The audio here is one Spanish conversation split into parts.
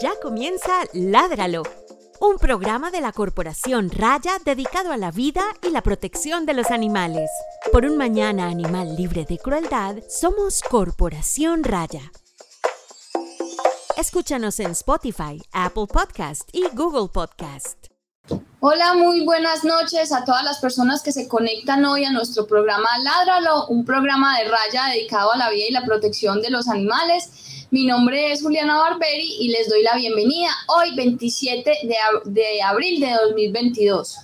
Ya comienza Ládralo, un programa de la Corporación Raya dedicado a la vida y la protección de los animales. Por un mañana animal libre de crueldad, somos Corporación Raya. Escúchanos en Spotify, Apple Podcast y Google Podcast. Hola, muy buenas noches a todas las personas que se conectan hoy a nuestro programa Ládralo, un programa de raya dedicado a la vida y la protección de los animales. Mi nombre es Juliana Barberi y les doy la bienvenida hoy 27 de, de abril de 2022.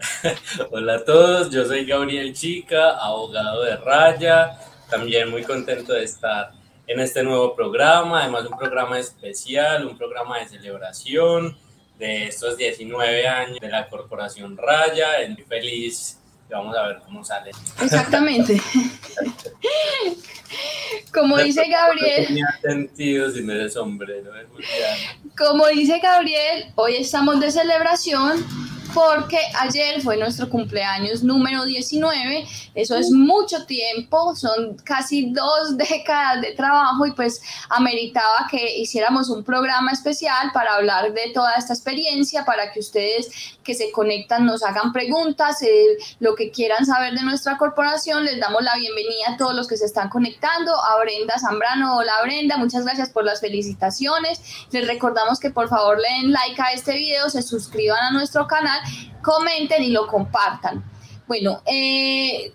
Hola a todos, yo soy Gabriel Chica, abogado de Raya, también muy contento de estar en este nuevo programa, además un programa especial, un programa de celebración de estos 19 años de la Corporación Raya. Estoy feliz vamos a ver cómo sale. Exactamente. Como dice Gabriel. tenía sentido sin ese sombrero. Como dice Gabriel, hoy estamos de celebración porque ayer fue nuestro cumpleaños número 19, eso es mucho tiempo, son casi dos décadas de trabajo y pues ameritaba que hiciéramos un programa especial para hablar de toda esta experiencia, para que ustedes que se conectan nos hagan preguntas, eh, lo que quieran saber de nuestra corporación, les damos la bienvenida a todos los que se están conectando, a Brenda Zambrano, hola Brenda, muchas gracias por las felicitaciones, les recordamos que por favor le den like a este video, se suscriban a nuestro canal comenten y lo compartan. Bueno, eh,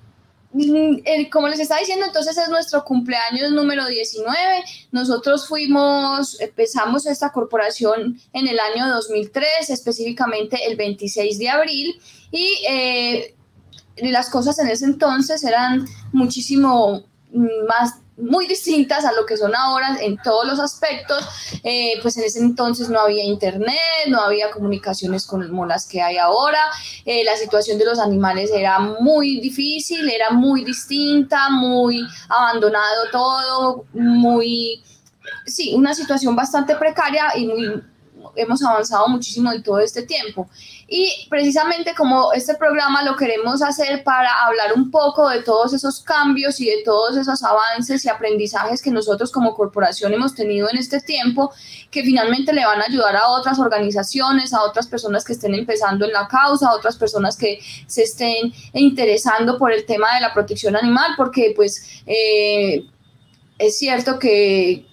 como les estaba diciendo, entonces es nuestro cumpleaños número 19. Nosotros fuimos, empezamos esta corporación en el año 2003, específicamente el 26 de abril, y eh, las cosas en ese entonces eran muchísimo más muy distintas a lo que son ahora en todos los aspectos, eh, pues en ese entonces no había internet, no había comunicaciones como las que hay ahora, eh, la situación de los animales era muy difícil, era muy distinta, muy abandonado todo, muy, sí, una situación bastante precaria y muy hemos avanzado muchísimo en todo este tiempo. Y precisamente como este programa lo queremos hacer para hablar un poco de todos esos cambios y de todos esos avances y aprendizajes que nosotros como corporación hemos tenido en este tiempo, que finalmente le van a ayudar a otras organizaciones, a otras personas que estén empezando en la causa, a otras personas que se estén interesando por el tema de la protección animal, porque pues eh, es cierto que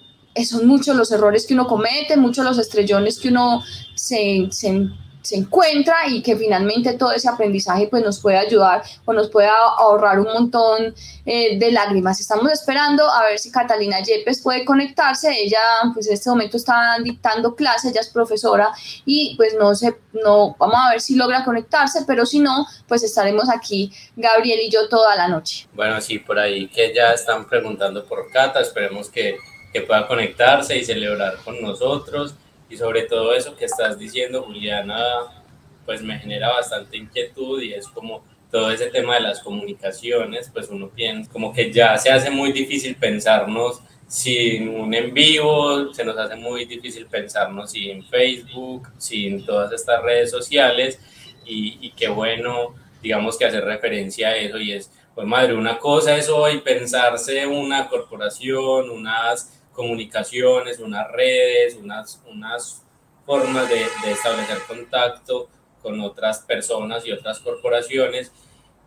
son muchos los errores que uno comete, muchos los estrellones que uno se, se, encuentra y que finalmente todo ese aprendizaje pues nos puede ayudar o nos puede ahorrar un montón eh, de lágrimas. Estamos esperando a ver si Catalina Yepes puede conectarse. Ella pues en este momento está dictando clases, ella es profesora y pues no sé, no, vamos a ver si logra conectarse, pero si no, pues estaremos aquí Gabriel y yo toda la noche. Bueno, sí, por ahí que ya están preguntando por Cata, esperemos que que pueda conectarse y celebrar con nosotros. Y sobre todo eso que estás diciendo, Juliana, pues me genera bastante inquietud y es como todo ese tema de las comunicaciones, pues uno piensa como que ya se hace muy difícil pensarnos sin un en vivo, se nos hace muy difícil pensarnos sin Facebook, sin todas estas redes sociales y, y qué bueno, digamos que hacer referencia a eso y es, pues madre, una cosa es hoy pensarse una corporación, unas comunicaciones, unas redes, unas, unas formas de, establecer contacto con otras personas y otras corporaciones.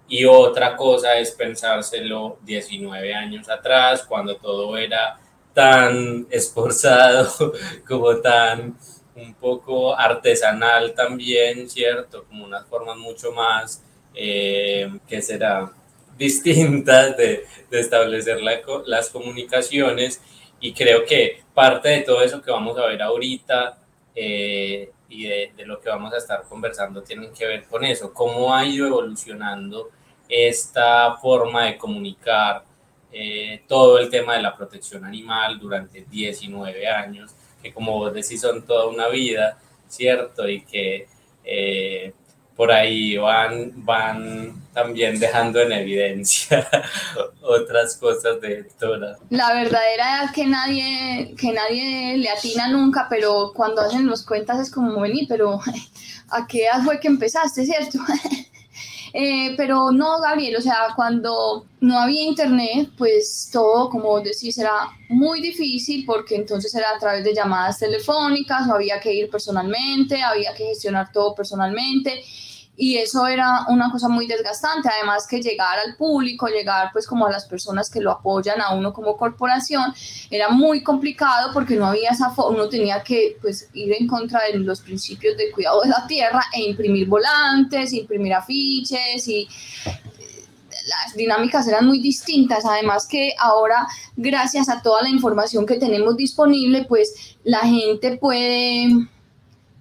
Y otra cosa es pensárselo 19 años atrás, cuando todo era tan esforzado, como tan un poco artesanal también, ¿cierto? Como unas formas mucho más, eh, que será? distintas de, de establecer las comunicaciones y creo que parte de todo eso que vamos a ver ahorita eh, y de, lo que vamos a estar conversando tienen que ver con eso, cómo ha ido evolucionando esta forma de comunicar eh, todo el tema de la protección animal durante 19 años, que como vos decís son toda una vida, ¿cierto? Y que eh, por ahí van, van también dejando en evidencia otras cosas de Dora. La verdadera es que nadie, que nadie le atina nunca, pero cuando hacen los cuentas es como, venir, pero ¿a qué edad fue que empezaste, cierto? Eh, pero no, Gabriel, o sea, cuando no había internet, pues todo, como decís, era muy difícil porque entonces era a través de llamadas telefónicas, o había que ir personalmente, había que gestionar todo personalmente y eso era una cosa muy desgastante, además que llegar al público, llegar pues como a las personas que lo apoyan a uno como corporación, era muy complicado porque no había esa uno tenía que pues ir en contra de los principios de cuidado de la tierra e imprimir volantes, imprimir afiches y las dinámicas eran muy distintas, además que ahora gracias a toda la información que tenemos disponible, pues la gente puede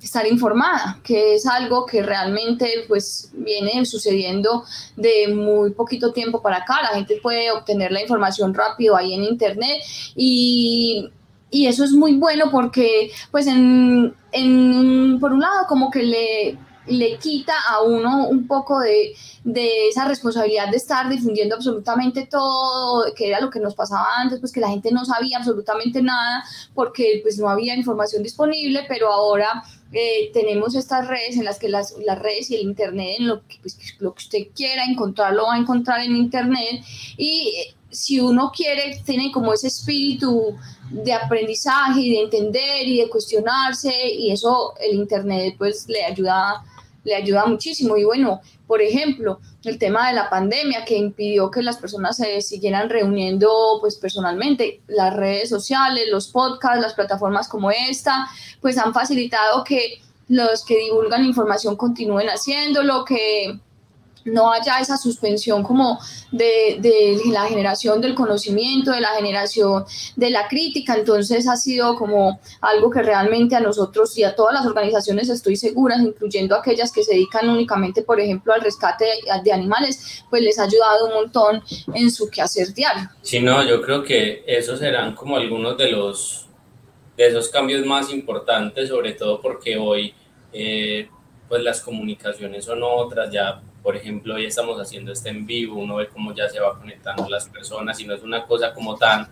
estar informada, que es algo que realmente pues viene sucediendo de muy poquito tiempo para acá. La gente puede obtener la información rápido ahí en internet y, y eso es muy bueno porque pues en, en, por un lado como que le le quita a uno un poco de, de, esa responsabilidad de estar difundiendo absolutamente todo, que era lo que nos pasaba antes, pues que la gente no sabía absolutamente nada porque pues no había información disponible, pero ahora eh, tenemos estas redes en las que las, las, redes y el internet, en lo que, pues, lo que usted quiera encontrar, lo va a encontrar en internet. Y eh, si uno quiere, tiene como ese espíritu de aprendizaje y de entender y de cuestionarse y eso el internet pues le ayuda le ayuda muchísimo. Y bueno, por ejemplo, el tema de la pandemia que impidió que las personas se siguieran reuniendo pues personalmente, las redes sociales, los podcasts, las plataformas como esta, pues han facilitado que los que divulgan información continúen haciéndolo, que no haya esa suspensión como de, de, la generación del conocimiento, de la generación de la crítica. Entonces ha sido como algo que realmente a nosotros y a todas las organizaciones, estoy segura, incluyendo aquellas que se dedican únicamente, por ejemplo, al rescate de, animales, pues les ha ayudado un montón en su quehacer diario. Sí, no, yo creo que esos serán como algunos de los de esos cambios más importantes, sobre todo porque hoy eh, pues las comunicaciones son otras, ya por ejemplo, hoy estamos haciendo este en vivo, uno ve cómo ya se va conectando las personas y no es una cosa como tan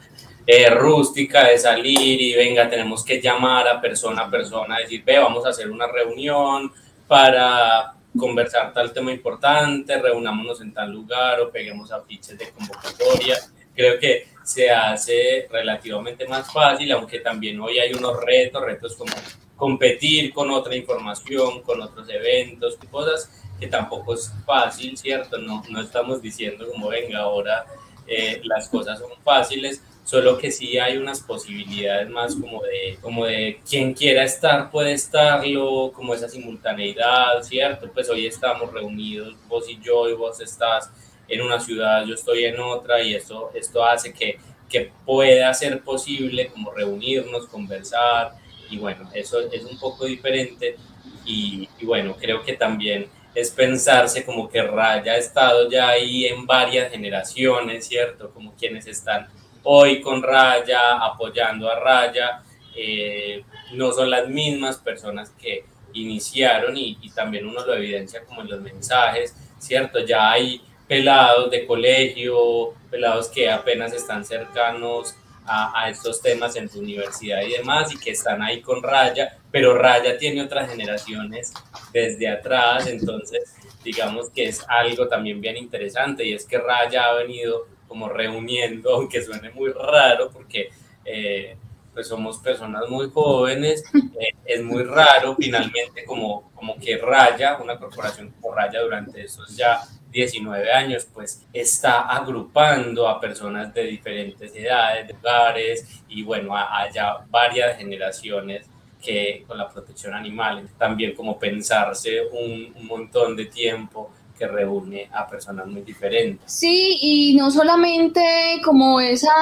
eh, rústica de salir y venga, tenemos que llamar a persona a persona, decir, ve, vamos a hacer una reunión para conversar tal tema importante, reunámonos en tal lugar o peguemos afiches de convocatoria. Creo que se hace relativamente más fácil, aunque también hoy hay unos retos, retos como competir con otra información, con otros eventos, cosas que tampoco es fácil, ¿cierto? No, no estamos diciendo como venga, ahora eh, las cosas son fáciles, solo que sí hay unas posibilidades más como de, como de quien quiera estar puede estarlo, como esa simultaneidad, ¿cierto? Pues hoy estamos reunidos, vos y yo, y vos estás en una ciudad, yo estoy en otra, y esto, esto hace que, que pueda ser posible como reunirnos, conversar, y bueno, eso es un poco diferente, y, y bueno, creo que también es pensarse como que Raya ha estado ya ahí en varias generaciones, ¿cierto? Como quienes están hoy con Raya, apoyando a Raya, eh, no son las mismas personas que iniciaron y, también uno lo evidencia como en los mensajes, ¿cierto? Ya hay pelados de colegio, pelados que apenas están cercanos a, estos temas en su universidad y demás, y que están ahí con Raya, pero Raya tiene otras generaciones desde atrás, entonces digamos que es algo también bien interesante, y es que Raya ha venido como reuniendo, aunque suene muy raro, porque... Eh, pues somos personas muy jóvenes, eh, es muy raro finalmente como, como que Raya, una corporación como Raya durante esos ya 19 años, pues está agrupando a personas de diferentes edades, de lugares y bueno, haya varias generaciones que con la protección animal, también como pensarse un, un montón de tiempo que reúne a personas muy diferentes. Sí, y no solamente como esa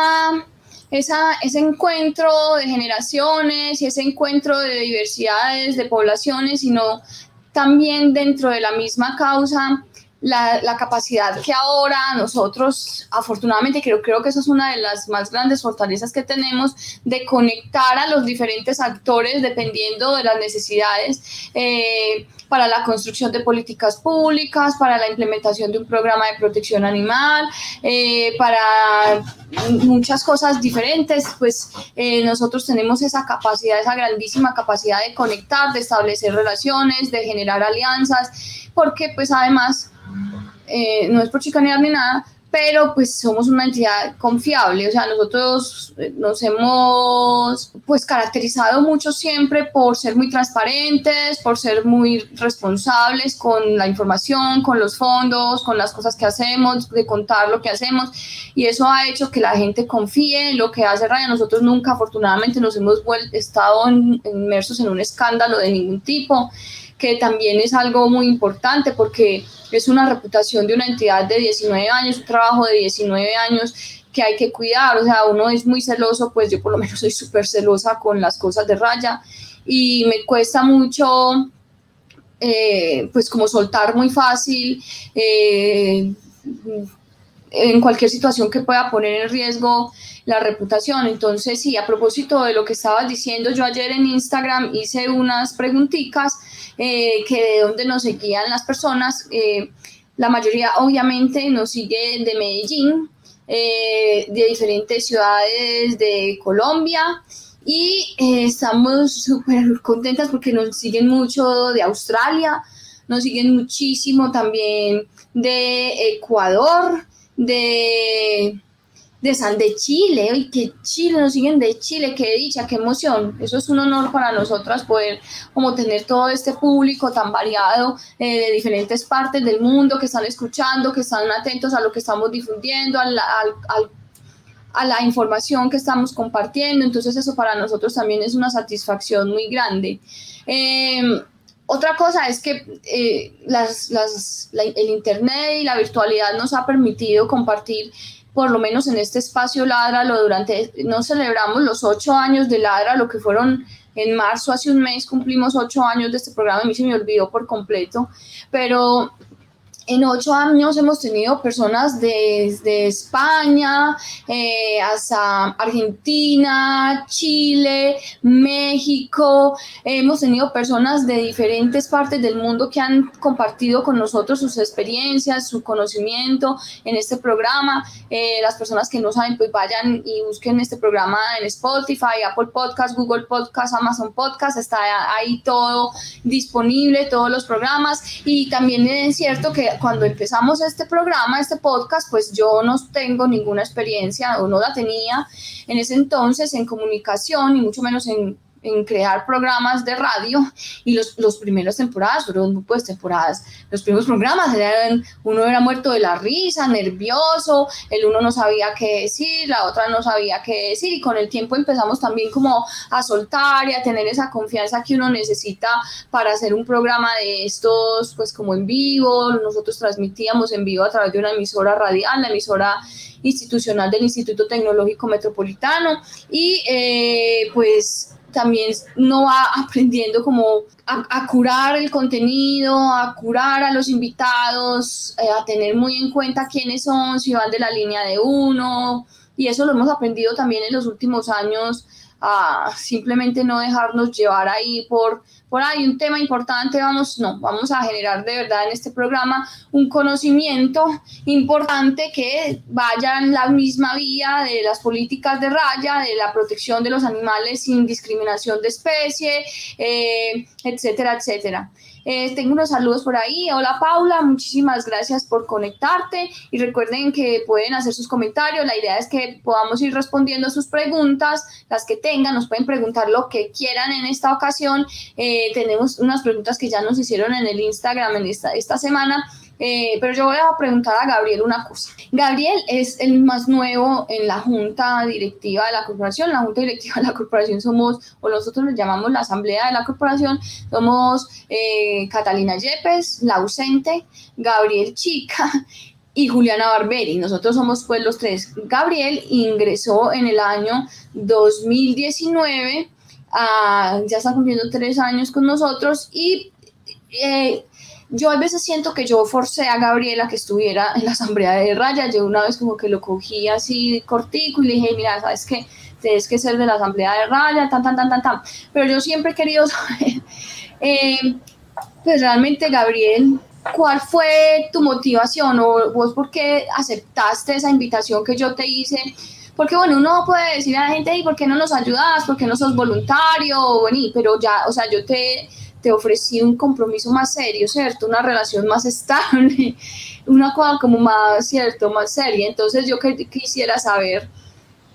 esa, ese encuentro de generaciones y ese encuentro de diversidades, de poblaciones, sino también dentro de la misma causa la, capacidad que ahora nosotros, afortunadamente, creo, creo que eso es una de las más grandes fortalezas que tenemos, de conectar a los diferentes actores dependiendo de las necesidades eh, para la construcción de políticas públicas, para la implementación de un programa de protección animal, eh, para muchas cosas diferentes, pues eh, nosotros tenemos esa capacidad, esa grandísima capacidad de conectar, de establecer relaciones, de generar alianzas, porque pues además eh, no es por chicanear ni nada, pero pues somos una entidad confiable, o sea, nosotros eh, nos hemos pues caracterizado mucho siempre por ser muy transparentes, por ser muy responsables con la información, con los fondos, con las cosas que hacemos, de contar lo que hacemos y eso ha hecho que la gente confíe en lo que hace Raya. Nosotros nunca afortunadamente nos hemos estado inmersos en un escándalo de ningún tipo que también es algo muy importante porque es una reputación de una entidad de 19 años, un trabajo de 19 años que hay que cuidar, o sea, uno es muy celoso, pues yo por lo menos soy súper celosa con las cosas de raya y me cuesta mucho, eh, pues como soltar muy fácil. Eh, en cualquier situación que pueda poner en riesgo la reputación. Entonces, sí, a propósito de lo que estabas diciendo, yo ayer en Instagram hice unas preguntitas eh, que de dónde nos seguían las personas. Eh, la mayoría obviamente nos sigue de Medellín, eh, de diferentes ciudades de Colombia y estamos súper contentas porque nos siguen mucho de Australia, nos siguen muchísimo también de Ecuador, de de San de Chile, y que Chile nos siguen de Chile, qué dicha, qué emoción. Eso es un honor para nosotras poder como tener todo este público tan variado eh, de diferentes partes del mundo que están escuchando, que están atentos a lo que estamos difundiendo, a la, información que estamos compartiendo. Entonces eso para nosotros también es una satisfacción muy grande. Em, otra cosa es que eh, las, el Internet y la virtualidad nos ha permitido compartir por lo menos en este espacio Ladralo, durante, no celebramos los ocho años de Ladra, lo que fueron en marzo, hace un mes cumplimos ocho años de este programa, a mí se me olvidó por completo, pero en ocho años hemos tenido personas desde España eh, hasta Argentina, Chile, México. Hemos tenido personas de diferentes partes del mundo que han compartido con nosotros sus experiencias, su conocimiento en este programa. Eh, las personas que no saben, pues vayan y busquen este programa en Spotify, Apple Podcast, Google Podcast, Amazon Podcast. Está ahí todo disponible, todos los programas. Y también es cierto que cuando empezamos este programa, este podcast, pues yo no tengo ninguna experiencia o no la tenía en ese entonces en comunicación y mucho menos en en crear programas de radio y los, los primeras temporadas fueron pues temporadas los primeros programas uno era muerto de la risa nervioso el uno no sabía qué decir la otra no sabía qué decir y con el tiempo empezamos también como a soltar y a tener esa confianza que uno necesita para hacer un programa de estos pues como en vivo. Nosotros transmitíamos en vivo a través de una emisora radial la emisora institucional del Instituto Tecnológico Metropolitano y eh, pues también uno va aprendiendo como a, curar el contenido, a curar a los invitados, eh, a tener muy en cuenta quiénes son, si van de la línea de uno, y eso lo hemos aprendido también en los últimos años, a simplemente no dejarnos llevar ahí por por ahí un tema importante, vamos, no, vamos a generar de verdad en este programa un conocimiento importante que vaya en la misma vía de las políticas de raya, de la protección de los animales sin discriminación de especie, eh, etcétera, etcétera. Eh, tengo unos saludos por ahí. Hola Paula, muchísimas gracias por conectarte y recuerden que pueden hacer sus comentarios. La idea es que podamos ir respondiendo sus preguntas, las que tengan, nos pueden preguntar lo que quieran en esta ocasión. Eh, tenemos unas preguntas que ya nos hicieron en el Instagram en esta, esta semana eh, pero yo voy a preguntar a Gabriel una cosa. Gabriel es el más nuevo en la junta directiva de la corporación. La junta directiva de la corporación somos, o nosotros le llamamos la asamblea de la corporación, somos eh, Catalina Yepes, la ausente, Gabriel Chica y Juliana Barberi. Nosotros somos pues los tres. Gabriel ingresó en el año 2019, ya está cumpliendo tres años con nosotros y eh, yo a veces siento que yo forcé a Gabriela que estuviera en la asamblea de raya. Yo una vez como que lo cogí así cortico y le dije, mira, ¿sabes qué? Tienes que ser de la asamblea de raya, tan, tan, tan, tan, tan. Pero yo siempre he querido saber, eh, pues realmente, Gabriel, ¿cuál fue tu motivación o vos por qué aceptaste esa invitación que yo te hice? Porque bueno, uno puede decir a la gente, ¿y por qué no nos ayudas? ¿Por qué no sos voluntario? Bueno, pero ya, o sea, yo te te ofrecí un compromiso más serio, ¿cierto? Una relación más estable, una cosa como más, ¿cierto? Más seria. Entonces yo quisiera saber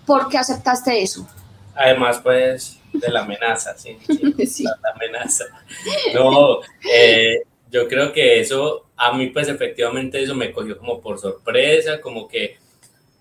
por qué aceptaste eso. Además, pues, de la amenaza, sí. sí, La amenaza. No, eh, yo creo que eso, a mí pues efectivamente eso me cogió como por sorpresa, como que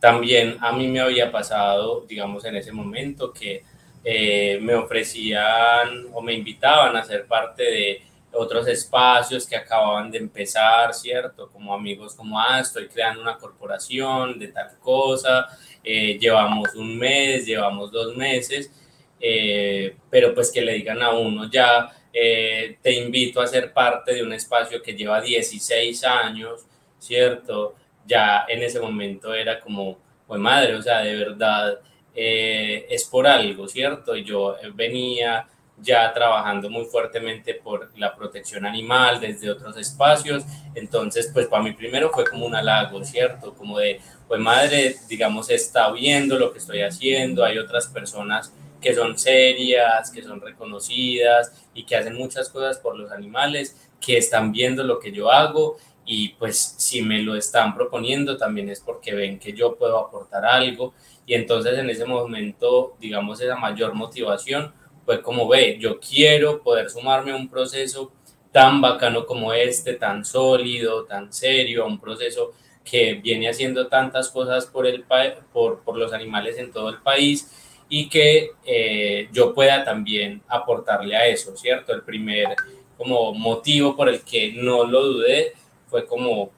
también a mí me había pasado, digamos, en ese momento que eh, me ofrecían o me invitaban a ser parte de otros espacios que acababan de empezar, ¿cierto? Como amigos como, ah, estoy creando una corporación de tal cosa, eh, llevamos un mes, llevamos dos meses, eh, pero pues que le digan a uno ya, te invito a ser parte de un espacio que lleva 16 años, ¿cierto? Ya en ese momento era como, pues madre, o sea, de verdad eh, es por algo, ¿cierto? Yo venía ya trabajando muy fuertemente por la protección animal desde otros espacios, entonces pues para mí primero fue como un halago, ¿cierto? Como de, pues madre, digamos, está viendo lo que estoy haciendo, hay otras personas que son serias, que son reconocidas y que hacen muchas cosas por los animales, que están viendo lo que yo hago y pues si me lo están proponiendo también es porque ven que yo puedo aportar algo y entonces en ese momento, digamos, esa mayor motivación fue como, ve, yo quiero poder sumarme a un proceso tan bacano como este, tan sólido, tan serio, un proceso que viene haciendo tantas cosas por, el por, por los animales en todo el país y que eh, yo pueda también aportarle a eso, ¿cierto? El primer como motivo por el que no lo dudé fue como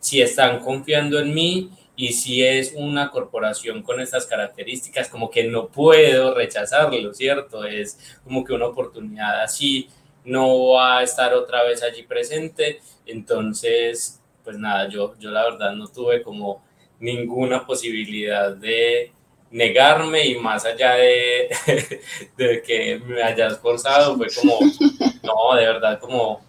si están confiando en mí y si es una corporación con estas características, como que no puedo rechazarlo, ¿cierto? Es como que una oportunidad así no va a estar otra vez allí presente, entonces, pues nada, yo, yo la verdad no tuve como ninguna posibilidad de negarme y más allá de, de que me haya esforzado, fue como, no, de verdad, como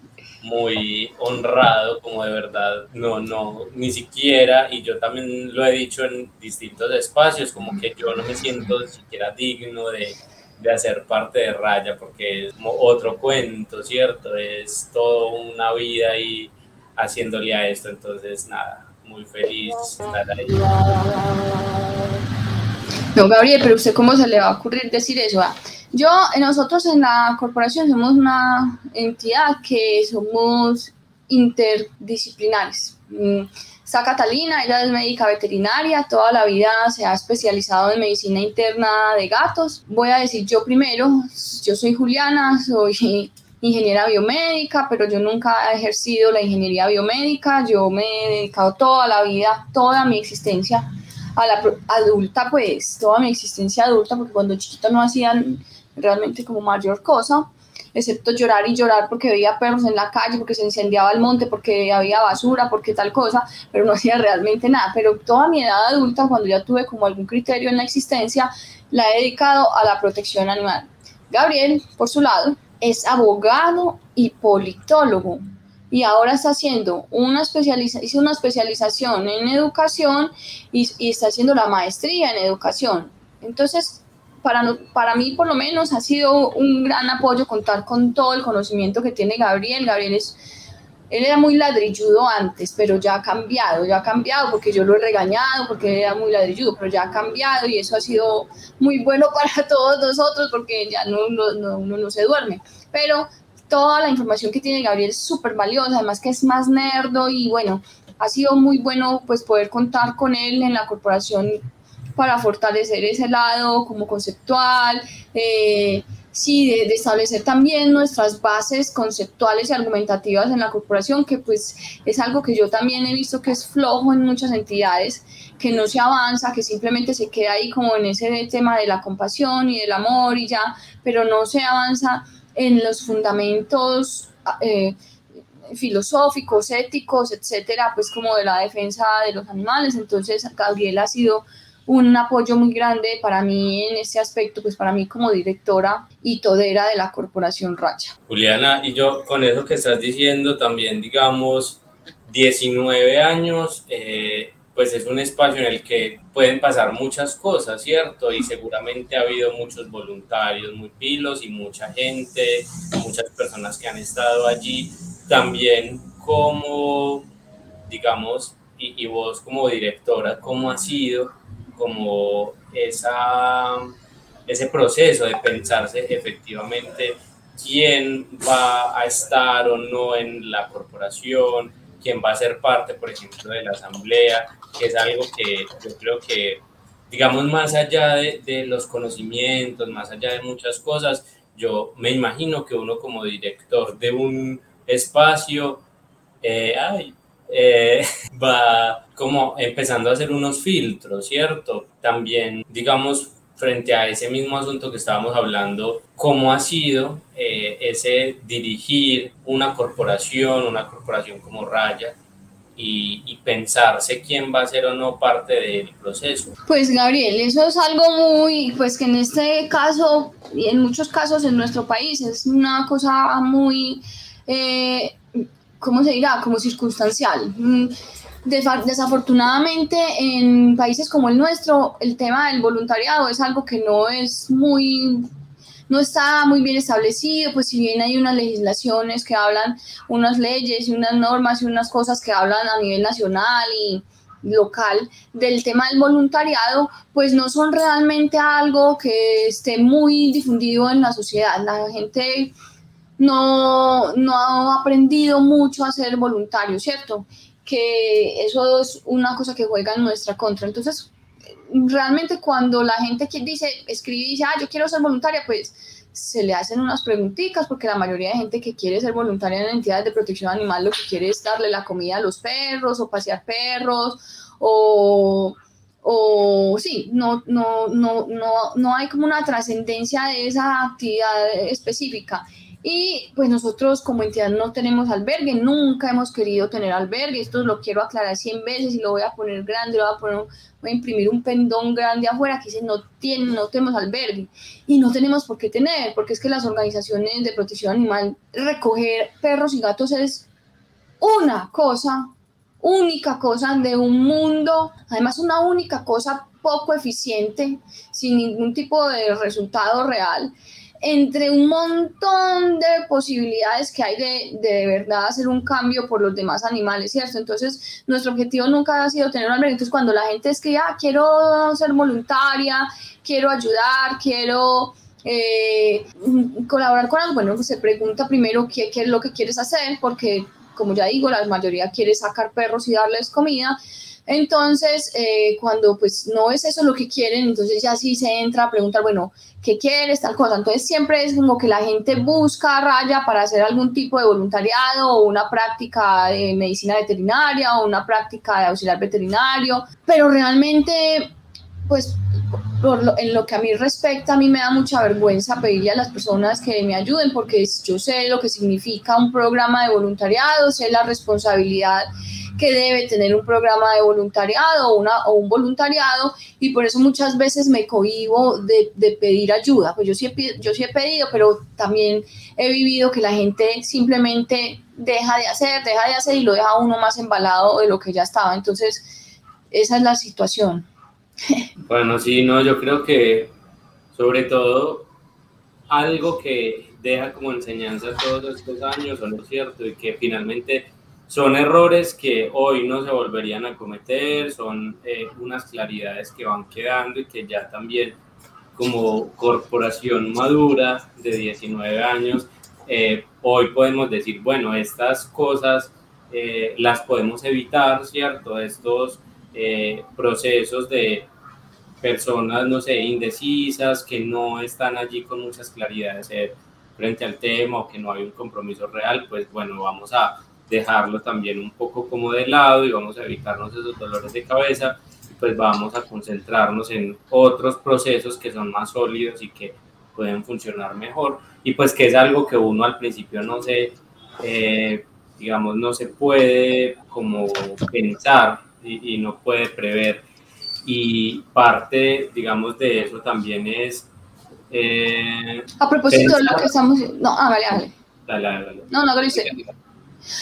muy honrado, como de verdad, no, no, ni siquiera, y yo también lo he dicho en distintos espacios, como que yo no me siento siquiera digno de, de hacer parte de Raya, porque es otro cuento, ¿cierto? Es toda una vida ahí haciéndole a esto, entonces nada, muy feliz estar. No, Gabriel, pero usted cómo se le va a ocurrir decir eso? Ah, yo, nosotros en la corporación somos una entidad que somos interdisciplinares. Mm, está Catalina, ella es médica veterinaria, toda la vida se ha especializado en medicina interna de gatos. Voy a decir yo primero, yo soy Juliana, soy ingeniera biomédica, pero yo nunca he ejercido la ingeniería biomédica, yo me he dedicado toda la vida, toda mi existencia a la adulta, pues, toda mi existencia adulta, porque cuando chiquita no hacían realmente como mayor cosa, excepto llorar y llorar porque veía perros en la calle, porque se incendiaba el monte, porque había basura, porque tal cosa, pero no hacía realmente nada. Pero toda mi edad adulta, cuando ya tuve como algún criterio en la existencia, la he dedicado a la protección animal. Gabriel, por su lado, es abogado y politólogo y ahora está haciendo una, hizo una especialización en educación y está haciendo la maestría en educación. Entonces, para, para mí por lo menos ha sido un gran apoyo contar con todo el conocimiento que tiene Gabriel. Gabriel es, él era muy ladrilludo antes, pero ya ha cambiado, ya ha cambiado porque yo lo he regañado, porque era muy ladrilludo, pero ya ha cambiado y eso ha sido muy bueno para todos nosotros porque ya no, no, uno no se duerme. Pero toda la información que tiene Gabriel es súper valiosa, además que es más nerdo y bueno, ha sido muy bueno pues poder contar con él en la corporación para fortalecer ese lado como conceptual, eh, sí, de, establecer también nuestras bases conceptuales y argumentativas en la corporación, que pues es algo que yo también he visto que es flojo en muchas entidades, que no se avanza, que simplemente se queda ahí como en ese tema de la compasión y del amor y ya, pero no se avanza en los fundamentos. Eh, filosóficos, éticos, etcétera, pues como de la defensa de los animales. Entonces, Gabriel ha sido un apoyo muy grande para mí en este aspecto, pues para mí como directora y todera de la Corporación Racha. Juliana, y yo con eso que estás diciendo también, digamos, 19 años, eh, pues es un espacio en el que pueden pasar muchas cosas, ¿cierto? Y seguramente ha habido muchos voluntarios muy pilos y mucha gente, muchas personas que han estado allí. También como, digamos, y, vos como directora, ¿cómo ha sido como esa, ese proceso de pensarse efectivamente quién va a estar o no en la corporación? quién va a ser parte, por ejemplo, de la asamblea, que es algo que yo creo que, digamos, más allá de, los conocimientos, más allá de muchas cosas, yo me imagino que uno como director de un espacio eh, eh, va como empezando a hacer unos filtros, ¿cierto? También, digamos, frente a ese mismo asunto que estábamos hablando, cómo ha sido eh, ese dirigir una corporación, una corporación como Raya, y, pensarse quién va a ser o no parte del proceso. Pues Gabriel, eso es algo muy, pues que en este caso y en muchos casos en nuestro país es una cosa muy, eh, ¿cómo se dirá? Como circunstancial. Mm, Desafortunadamente, en países como el nuestro, el tema del voluntariado es algo que no es muy no está muy bien establecido, pues si bien hay unas legislaciones que hablan, unas leyes y unas normas y unas cosas que hablan a nivel nacional y local del tema del voluntariado, pues no son realmente algo que esté muy difundido en la sociedad. La gente no, no ha aprendido mucho a ser voluntario, ¿cierto? que eso es una cosa que juega en nuestra contra. Entonces, realmente cuando la gente dice, escribe y dice, ah, yo quiero ser voluntaria, pues se le hacen unas preguntitas porque la mayoría de gente que quiere ser voluntaria en entidades de protección animal lo que quiere es darle la comida a los perros o pasear perros o, o sí, no, no, no, no, no hay como una trascendencia de esa actividad específica. Y pues nosotros como entidad no tenemos albergue, nunca hemos querido tener albergue, esto lo quiero aclarar 100 veces y lo voy a poner grande, lo voy a, poner, voy a imprimir un pendón grande afuera que dice no, tiene, no tenemos albergue y no tenemos por qué tener, porque es que las organizaciones de protección animal, recoger perros y gatos es una cosa, única cosa de un mundo, además una única cosa poco eficiente, sin ningún tipo de resultado real entre un montón de posibilidades que hay de, de, verdad hacer un cambio por los demás animales, ¿cierto? Entonces, nuestro objetivo nunca ha sido tener un albergue. Entonces, cuando la gente escribe, ah, quiero ser voluntaria, quiero ayudar, quiero eh, colaborar con algo, bueno, pues se pregunta primero qué, qué es lo que quieres hacer, porque, como ya digo, la mayoría quiere sacar perros y darles comida. Entonces, eh, cuando pues no es eso lo que quieren, entonces ya sí se entra a preguntar, bueno, ¿qué quieres? Tal cosa. Entonces siempre es como que la gente busca raya para hacer algún tipo de voluntariado o una práctica de medicina veterinaria o una práctica de auxiliar veterinario, pero realmente, pues por en lo que a mí respecta, a mí me da mucha vergüenza pedirle a las personas que me ayuden porque yo sé lo que significa un programa de voluntariado, sé la responsabilidad que debe tener un programa de voluntariado una, o un voluntariado y por eso muchas veces me cohibo de, pedir ayuda. Pues yo sí, he, yo sí he pedido, pero también he vivido que la gente simplemente deja de hacer, deja de hacer y lo deja uno más embalado de lo que ya estaba. Entonces, esa es la situación. Bueno, sí, no, yo creo que sobre todo algo que deja como enseñanza todos estos años, ¿o es cierto? Y que finalmente son errores que hoy no se volverían a cometer, son eh, unas claridades que van quedando y que ya también como corporación madura de 19 años, eh, hoy podemos decir, bueno, estas cosas eh, las podemos evitar, ¿cierto? Estos procesos de personas, no sé, indecisas, que no están allí con muchas claridades frente al tema o que no hay un compromiso real, pues bueno, vamos a dejarlo también un poco como de lado y vamos a evitarnos esos dolores de cabeza y pues vamos a concentrarnos en otros procesos que son más sólidos y que pueden funcionar mejor. Y pues que es algo que uno al principio no se, eh, digamos, no se puede como pensar y, no puede prever. Y parte, digamos, de eso también es... Eh, a propósito de lo que estamos... No, ah, vale, vale. Dale, dale, No, no, lo hice.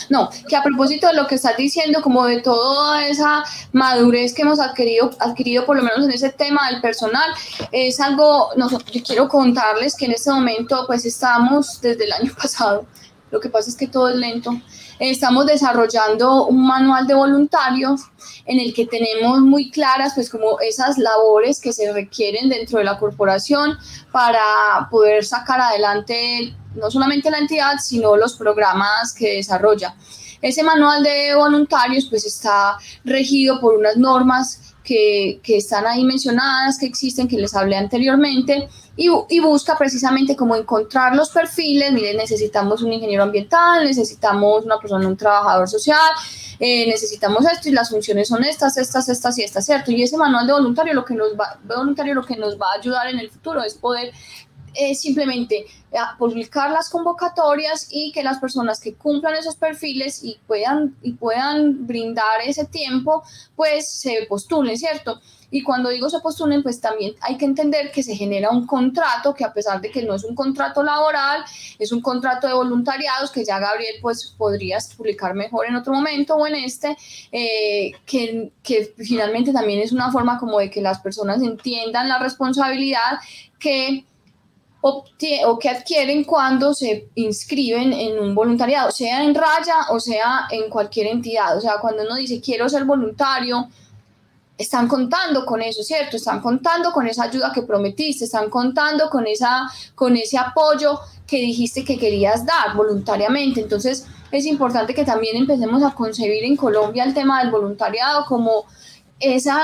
No, que a propósito de lo que estás diciendo, como de toda esa madurez que hemos adquirido, adquirido por lo menos en ese tema del personal, es algo, no, yo quiero contarles que en este momento pues estamos desde el año pasado, lo que pasa es que todo es lento, estamos desarrollando un manual de voluntarios en el que tenemos muy claras pues como esas labores que se requieren dentro de la corporación para poder sacar adelante no solamente la entidad, sino los programas que desarrolla. Ese manual de voluntarios pues está regido por unas normas que, que están ahí mencionadas, que existen, que les hablé anteriormente, y, busca precisamente como encontrar los perfiles, miren, necesitamos un ingeniero ambiental, necesitamos una persona, un trabajador social, eh, necesitamos esto y las funciones son estas, estas, estas y estas, ¿cierto? Y ese manual de voluntario lo que nos va, voluntario lo que nos va a ayudar en el futuro es poder eh, simplemente eh, publicar las convocatorias y que las personas que cumplan esos perfiles y puedan, y puedan brindar ese tiempo, pues se postulen, ¿cierto? Y cuando digo se postulen, pues también hay que entender que se genera un contrato que a pesar de que no es un contrato laboral, es un contrato de voluntariados que ya Gabriel pues podrías publicar mejor en otro momento o en este, eh, que, que finalmente también es una forma como de que las personas entiendan la responsabilidad que o que adquieren cuando se inscriben en un voluntariado, sea en Raya o sea en cualquier entidad. O sea, cuando uno dice quiero ser voluntario, están contando con eso, ¿cierto? Están contando con esa ayuda que prometiste, están contando con, esa, con ese apoyo que dijiste que querías dar voluntariamente. Entonces, es importante que también empecemos a concebir en Colombia el tema del voluntariado como esa,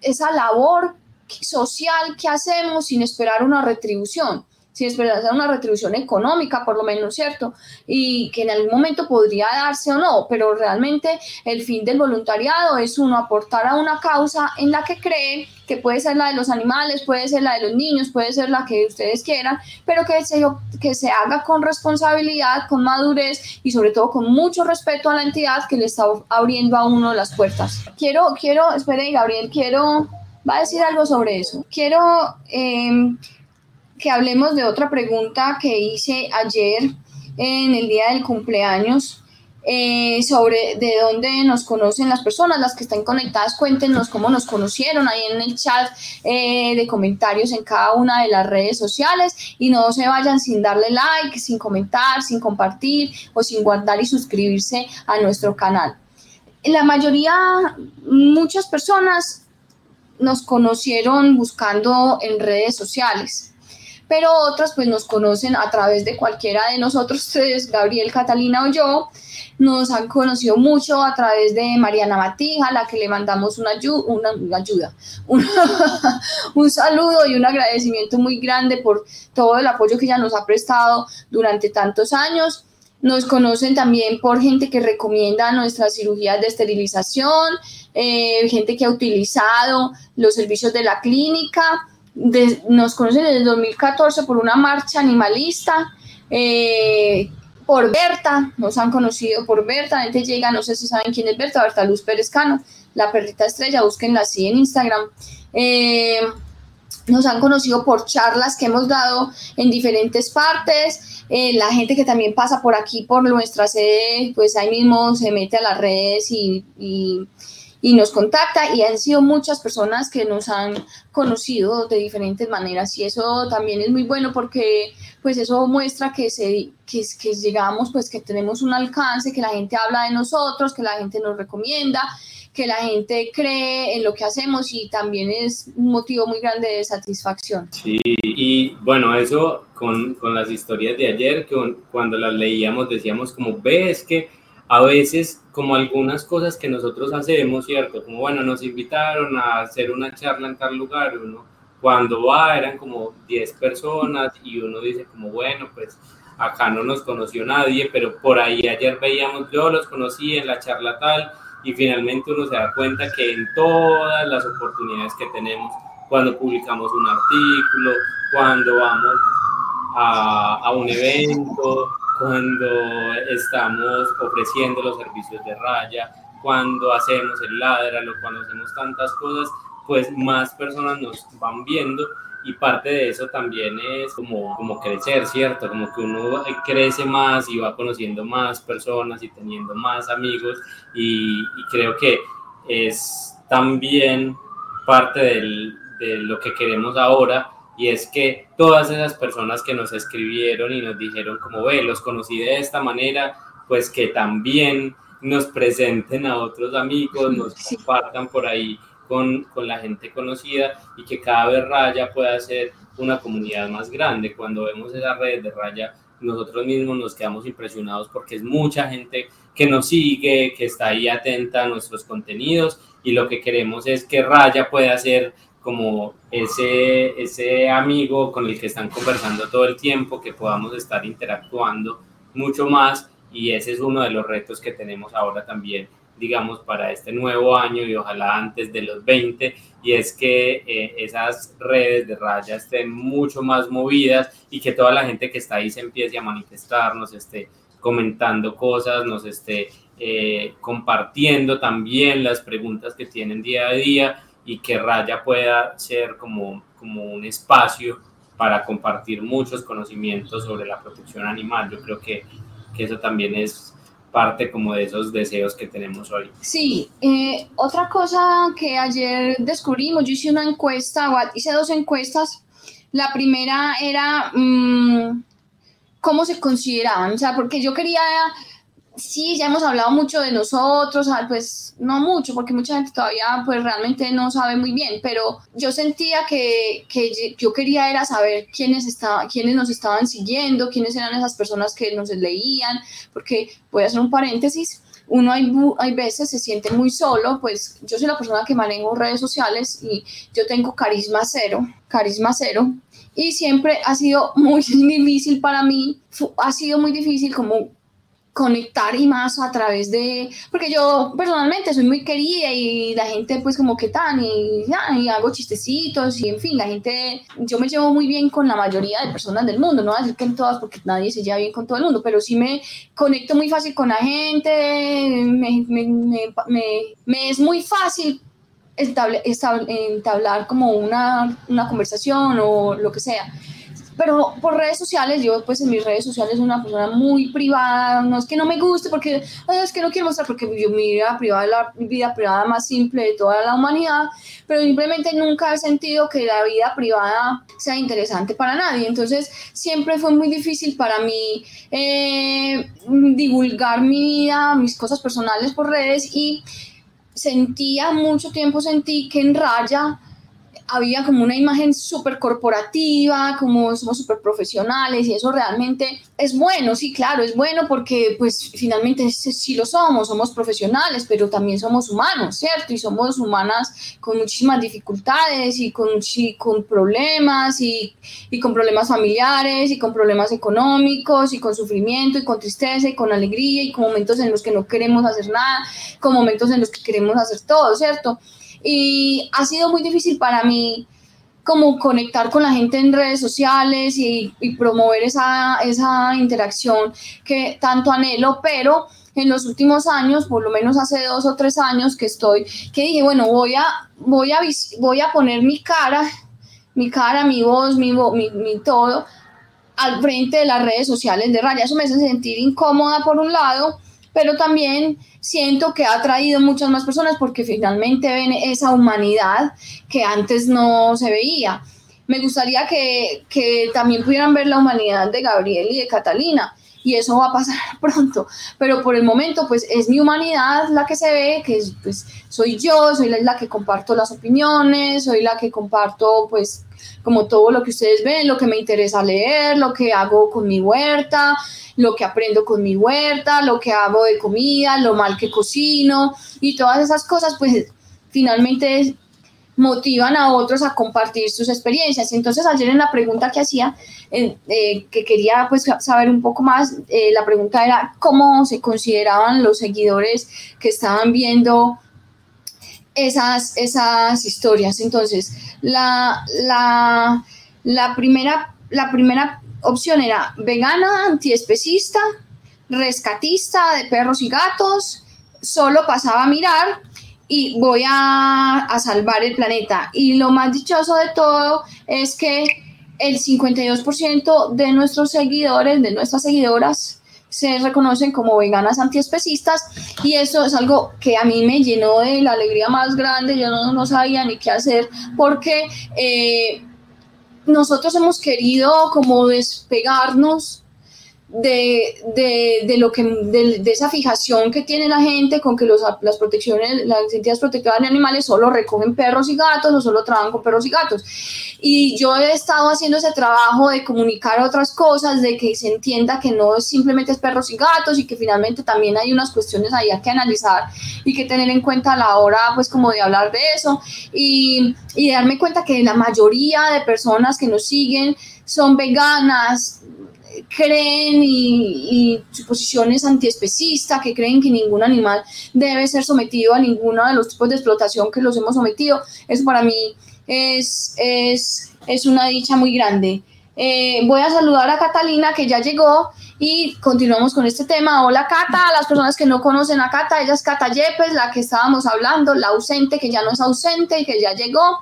esa labor social que hacemos sin esperar una retribución si es verdad, una retribución económica, por lo menos, ¿cierto? Y que en algún momento podría darse o no, pero realmente el fin del voluntariado es uno aportar a una causa en la que cree, que puede ser la de los animales, puede ser la de los niños, puede ser la que ustedes quieran, pero que se, que se haga con responsabilidad, con madurez y sobre todo con mucho respeto a la entidad que le está abriendo a uno las puertas. Quiero, quiero, espere, Gabriel, quiero, va a decir algo sobre eso. Quiero... Eh, que hablemos de otra pregunta que hice ayer en el día del cumpleaños eh, sobre de dónde nos conocen las personas, las que están conectadas, cuéntenos cómo nos conocieron ahí en el chat eh, de comentarios en cada una de las redes sociales y no se vayan sin darle like, sin comentar, sin compartir o sin guardar y suscribirse a nuestro canal. La mayoría, muchas personas nos conocieron buscando en redes sociales pero otras pues nos conocen a través de cualquiera de nosotros tres, Gabriel, Catalina o yo, nos han conocido mucho a través de Mariana Matija, a la que le mandamos una, una, ayuda, un saludo y un agradecimiento muy grande por todo el apoyo que ella nos ha prestado durante tantos años. Nos conocen también por gente que recomienda nuestras cirugías de esterilización, eh, gente que ha utilizado los servicios de la clínica nos conocen desde el 2014 por una marcha animalista, eh, por Berta, nos han conocido por Berta, la gente llega, no sé si saben quién es Berta, Berta Luz Pérez Cano, la perrita estrella, búsquenla así en Instagram. Eh, nos han conocido por charlas que hemos dado en diferentes partes. Eh, la gente que también pasa por aquí, por nuestra sede, pues ahí mismo se mete a las redes y nos contacta y han sido muchas personas que nos han conocido de diferentes maneras y eso también es muy bueno porque pues eso muestra que, se, que, que llegamos, pues que tenemos un alcance, que la gente habla de nosotros, que la gente nos recomienda, que la gente cree en lo que hacemos y también es un motivo muy grande de satisfacción. Sí, y bueno, eso con, con las historias de ayer, que cuando las leíamos decíamos como, ves que a veces como algunas cosas que nosotros hacemos, ¿cierto? Como, bueno, nos invitaron a hacer una charla en tal lugar, uno cuando va eran como 10 personas y uno dice como, bueno, pues acá no nos conoció nadie, pero por ahí ayer veíamos, yo los conocí en la charla tal y finalmente uno se da cuenta que en todas las oportunidades que tenemos, cuando publicamos un artículo, cuando vamos a, a un evento, cuando estamos ofreciendo los servicios de raya, cuando hacemos el ladralo, cuando hacemos tantas cosas, pues más personas nos van viendo y parte de eso también es como, como crecer, ¿cierto? Como que uno crece más y va conociendo más personas y teniendo más amigos y, creo que es también parte del, de lo que queremos ahora y es que todas esas personas que nos escribieron y nos dijeron como ve, los conocí de esta manera, pues que también nos presenten a otros amigos, nos compartan por ahí con, con, la gente conocida y que cada vez Raya pueda ser una comunidad más grande. Cuando vemos esas redes de Raya, nosotros mismos nos quedamos impresionados porque es mucha gente que nos sigue, que está ahí atenta a nuestros contenidos y lo que queremos es que Raya pueda ser como ese, ese amigo con el que están conversando todo el tiempo, que podamos estar interactuando mucho más y ese es uno de los retos que tenemos ahora también digamos, para este nuevo año y ojalá antes de los 20, y es que eh, esas redes de raya estén mucho más movidas y que toda la gente que está ahí se empiece a manifestar, nos esté comentando cosas, nos esté eh, compartiendo también las preguntas que tienen día a día y que Raya pueda ser como, como un espacio para compartir muchos conocimientos sobre la protección animal. Yo creo que, que eso también es parte como de esos deseos que tenemos hoy. Sí, eh, otra cosa que ayer descubrimos, yo hice una encuesta, hice dos encuestas. La primera era mm, cómo se consideraban, o sea, porque yo quería sí, ya hemos hablado mucho de nosotros, ah, pues no mucho, porque mucha gente todavía pues realmente no sabe muy bien, pero yo sentía que, que yo quería era saber quiénes, estaba, quiénes nos estaban siguiendo, quiénes eran esas personas que nos leían, porque voy a hacer un paréntesis, uno hay, hay veces se siente muy solo, pues yo soy la persona que manejo redes sociales y yo tengo carisma cero, carisma cero, y siempre ha sido muy difícil para mí, ha sido muy difícil como conectar y más a través de, porque yo personalmente soy muy querida y la gente pues como que tan y, y hago chistecitos y en fin, la gente, yo me llevo muy bien con la mayoría de personas del mundo, no voy a decir que en todas porque nadie se lleva bien con todo el mundo, pero sí me conecto muy fácil con la gente, me, me, me, me es muy fácil entablar como una, una conversación o lo que sea pero por redes sociales, yo pues en mis redes sociales soy una persona muy privada, no es que no me guste, porque es que no quiero mostrar, porque yo, mi vida privada es la vida privada más simple de toda la humanidad, pero simplemente nunca he sentido que la vida privada sea interesante para nadie, entonces siempre fue muy difícil para mí eh, divulgar mi vida, mis cosas personales por redes y sentía mucho tiempo, sentí que en raya había como una imagen súper corporativa, como somos súper profesionales y eso realmente es bueno, sí, claro, es bueno porque pues finalmente sí lo somos, somos profesionales, pero también somos humanos, ¿cierto? Y somos humanas con muchísimas dificultades y con, con problemas y, y con problemas familiares y con problemas económicos y con sufrimiento y con tristeza y con alegría y con momentos en los que no queremos hacer nada, con momentos en los que queremos hacer todo, ¿cierto? Y ha sido muy difícil para mí como conectar con la gente en redes sociales y, promover esa, esa interacción que tanto anhelo, pero en los últimos años, por lo menos hace dos o tres años que estoy, que dije, bueno, voy a, voy a, voy a poner mi cara, mi cara, mi voz, mi, mi, mi todo al frente de las redes sociales de Raya. Eso me hace sentir incómoda por un lado, pero también siento que ha traído muchas más personas porque finalmente ven esa humanidad que antes no se veía. Me gustaría que, que también pudieran ver la humanidad de Gabriel y de Catalina y eso va a pasar pronto, pero por el momento pues es mi humanidad la que se ve, que es, pues soy yo, soy la, la, que comparto las opiniones, soy la que comparto pues como todo lo que ustedes ven, lo que me interesa leer, lo que hago con mi huerta, lo que aprendo con mi huerta, lo que hago de comida, lo mal que cocino y todas esas cosas, pues finalmente motivan a otros a compartir sus experiencias. Entonces ayer en la pregunta que hacía, eh, que quería pues saber un poco más, eh, la pregunta era cómo se consideraban los seguidores que estaban viendo esas, esas historias. Entonces, la, la, la, primera, la primera opción era vegana, antiespecista, rescatista de perros y gatos, solo pasaba a mirar y voy a, a salvar el planeta. Y lo más dichoso de todo es que el 52% de nuestros seguidores, de nuestras seguidoras, se reconocen como veganas antiespecistas y eso es algo que a mí me llenó de la alegría más grande, yo no, sabía ni qué hacer porque eh, nosotros hemos querido como despegarnos de, de, de, lo que de, esa fijación que tiene la gente con que los, las protecciones, las entidades protectoras de animales solo recogen perros y gatos o solo trabajan con perros y gatos. Y yo he estado haciendo ese trabajo de comunicar otras cosas, de que se entienda que no simplemente es perros y gatos y que finalmente también hay unas cuestiones ahí que analizar y que tener en cuenta a la hora, pues como de hablar de eso y, y darme cuenta que la mayoría de personas que nos siguen son veganas, creen y, y su posición es antiespecista, que creen que ningún animal debe ser sometido a ninguno de los tipos de explotación que los hemos sometido. Eso para mí es, es, es una dicha muy grande. Eh, voy a saludar a Catalina que ya llegó y continuamos con este tema. Hola Cata, a las personas que no conocen a Cata, ella es Cata Yepes, la que estábamos hablando, la ausente que ya no es ausente y que ya llegó.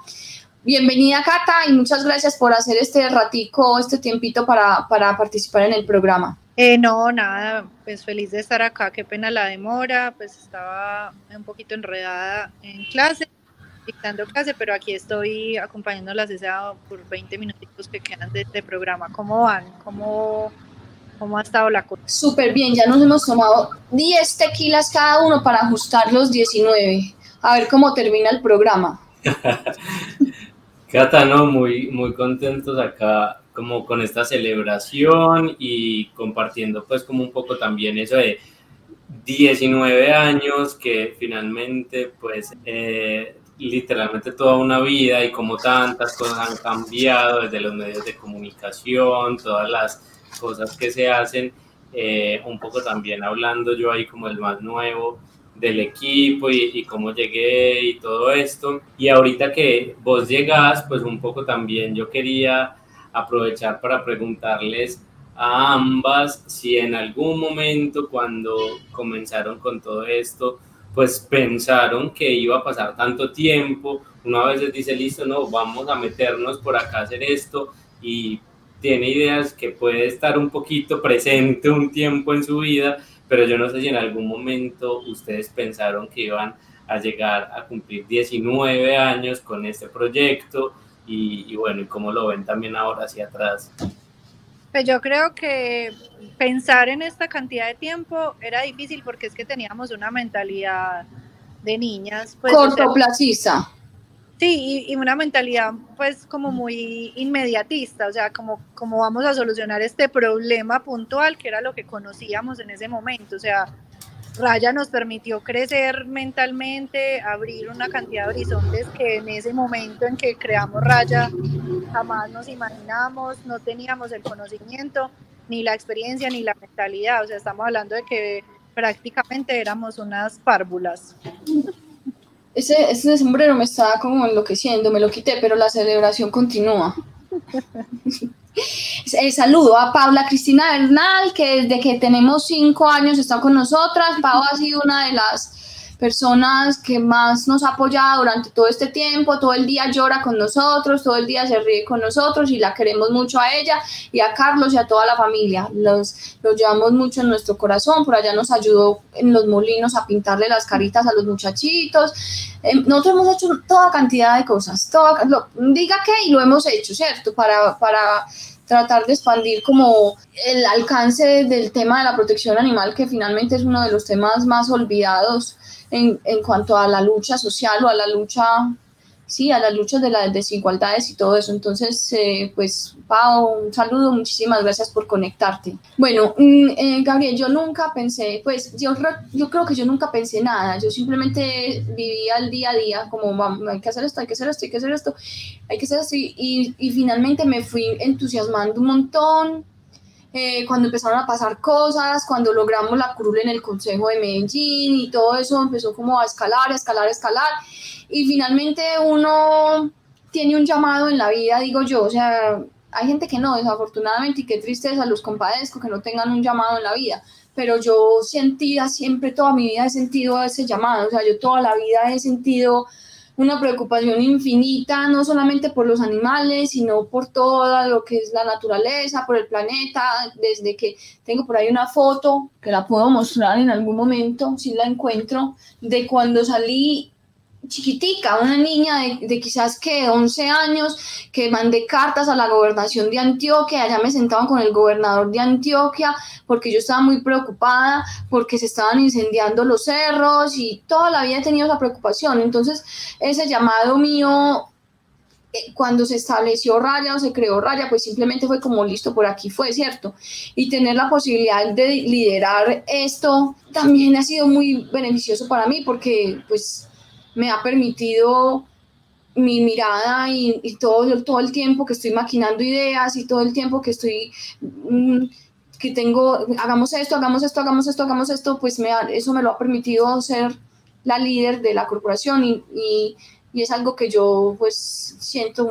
Bienvenida Cata y muchas gracias por hacer este ratico, este tiempito para, para participar en el programa. Eh, no, nada, pues feliz de estar acá, qué pena la demora, pues estaba un poquito enredada en clase, dictando clase, pero aquí estoy acompañándolas esa por 20 minutitos que quedan de este programa. ¿Cómo van? ¿Cómo, cómo ha estado la cosa? Súper bien, ya nos hemos tomado 10 tequilas cada uno para ajustar los 19. A ver cómo termina el programa. Cata, ¿no? Muy, muy contentos acá como con esta celebración y compartiendo pues como un poco también eso de 19 años que finalmente pues eh, literalmente toda una vida y como tantas cosas han cambiado desde los medios de comunicación, todas las cosas que se hacen, eh, un poco también hablando yo ahí como el más nuevo, del equipo y, y, cómo llegué y todo esto. Y ahorita que vos llegás, pues un poco también yo quería aprovechar para preguntarles a ambas si en algún momento cuando comenzaron con todo esto, pues pensaron que iba a pasar tanto tiempo. Una vez dice, listo, no, vamos a meternos por acá a hacer esto y tiene ideas que puede estar un poquito presente un tiempo en su vida pero yo no sé si en algún momento ustedes pensaron que iban a llegar a cumplir 19 años con este proyecto y, y bueno, y cómo lo ven también ahora hacia atrás. Pues yo creo que pensar en esta cantidad de tiempo era difícil porque es que teníamos una mentalidad de niñas. Pues, Cortoplacista. O sea, Sí, y, y, una mentalidad pues como muy inmediatista, o sea, como, como vamos a solucionar este problema puntual, que era lo que conocíamos en ese momento, o sea, Raya nos permitió crecer mentalmente, abrir una cantidad de horizontes que en ese momento en que creamos Raya jamás nos imaginamos, no teníamos el conocimiento, ni la experiencia, ni la mentalidad, o sea, estamos hablando de que prácticamente éramos unas párvulas ese, ese sombrero me estaba como enloqueciendo, me lo quité, pero la celebración continúa. eh, saludo a Paula Cristina Bernal, que desde que tenemos cinco años está con nosotras. Pau ha sido una de las personas que más nos ha apoyado durante todo este tiempo, todo el día llora con nosotros, todo el día se ríe con nosotros y la queremos mucho a ella y a Carlos y a toda la familia. Los, los llevamos mucho en nuestro corazón, por allá nos ayudó en los molinos a pintarle las caritas a los muchachitos. Eh, nosotros hemos hecho toda cantidad de cosas, toda, lo, diga que y lo hemos hecho, ¿cierto? Para, para tratar de expandir como el alcance del tema de la protección animal, que finalmente es uno de los temas más olvidados en, cuanto a la lucha social o a la lucha sí, a las luchas de las desigualdades y todo eso. Entonces, eh, pues, Pau, un saludo, muchísimas gracias por conectarte. Bueno, mm, eh, Gabriel, yo nunca pensé, pues, yo, yo creo que yo nunca pensé nada, yo simplemente vivía el día a día, como, hay que hacer esto, hay que hacer esto, hay que hacer esto, hay que hacer esto, y, y finalmente me fui entusiasmando un montón, eh, cuando empezaron a pasar cosas, cuando logramos la curul en el Consejo de Medellín y todo eso empezó como a escalar, a escalar, a escalar. Y finalmente uno tiene un llamado en la vida, digo yo, o sea, hay gente que no, desafortunadamente, y qué tristeza, los compadezco que no tengan un llamado en la vida, pero yo sentía siempre, toda mi vida he sentido ese llamado, o sea, yo toda la vida he sentido una preocupación infinita, no solamente por los animales, sino por todo lo que es la naturaleza, por el planeta, desde que tengo por ahí una foto, que la puedo mostrar en algún momento, si la encuentro, de cuando salí chiquitica, una niña de, quizás que 11 años, que mandé cartas a la gobernación de Antioquia, allá me sentaban con el gobernador de Antioquia, porque yo estaba muy preocupada, porque se estaban incendiando los cerros y toda la vida he tenido esa preocupación. Entonces, ese llamado mío, eh, cuando se estableció Raya o se creó Raya, pues simplemente fue como listo, por aquí fue, ¿cierto? Y tener la posibilidad de liderar esto también ha sido muy beneficioso para mí, porque pues me ha permitido mi mirada y, todo, todo el tiempo que estoy maquinando ideas y todo el tiempo que estoy, mm, que tengo, hagamos esto, hagamos esto, hagamos esto, hagamos esto, pues me eso me lo ha permitido ser la líder de la corporación y, y, es algo que yo pues siento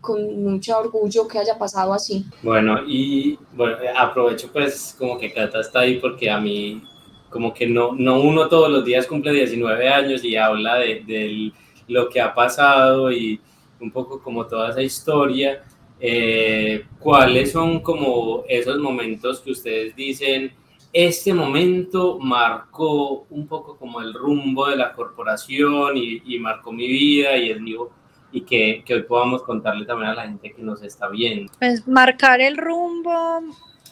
con mucho orgullo que haya pasado así. Bueno, y bueno, aprovecho pues como que Cata está ahí porque a mí como que no, no uno todos los días cumple 19 años y habla de, lo que ha pasado y un poco como toda esa historia. Eh, ¿Cuáles son como esos momentos que ustedes dicen, este momento marcó un poco como el rumbo de la corporación y, marcó mi vida y el mío y que, que, hoy podamos contarle también a la gente que nos está viendo? Pues marcar el rumbo,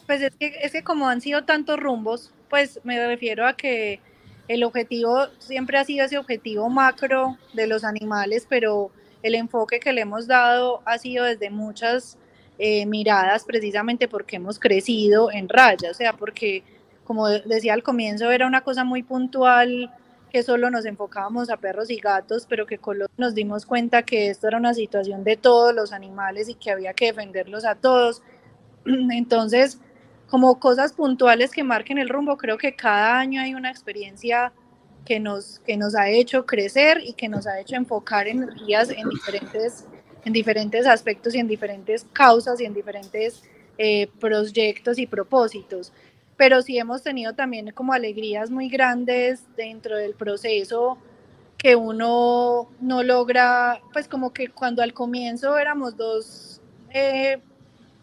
pues es que, es que como han sido tantos rumbos, pues me refiero a que el objetivo siempre ha sido ese objetivo macro de los animales, pero el enfoque que le hemos dado ha sido desde muchas eh, miradas, precisamente porque hemos crecido en raya, o sea, porque como decía al comienzo, era una cosa muy puntual que solo nos enfocábamos a perros y gatos, pero que nos dimos cuenta que esto era una situación de todos los animales y que había que defenderlos a todos. Entonces, como cosas puntuales que marquen el rumbo, creo que cada año hay una experiencia que nos, que nos ha hecho crecer y que nos ha hecho enfocar energías en diferentes, en diferentes aspectos y en diferentes causas y en diferentes eh, proyectos y propósitos. Pero sí hemos tenido también como alegrías muy grandes dentro del proceso que uno no logra, pues como que cuando al comienzo éramos dos eh,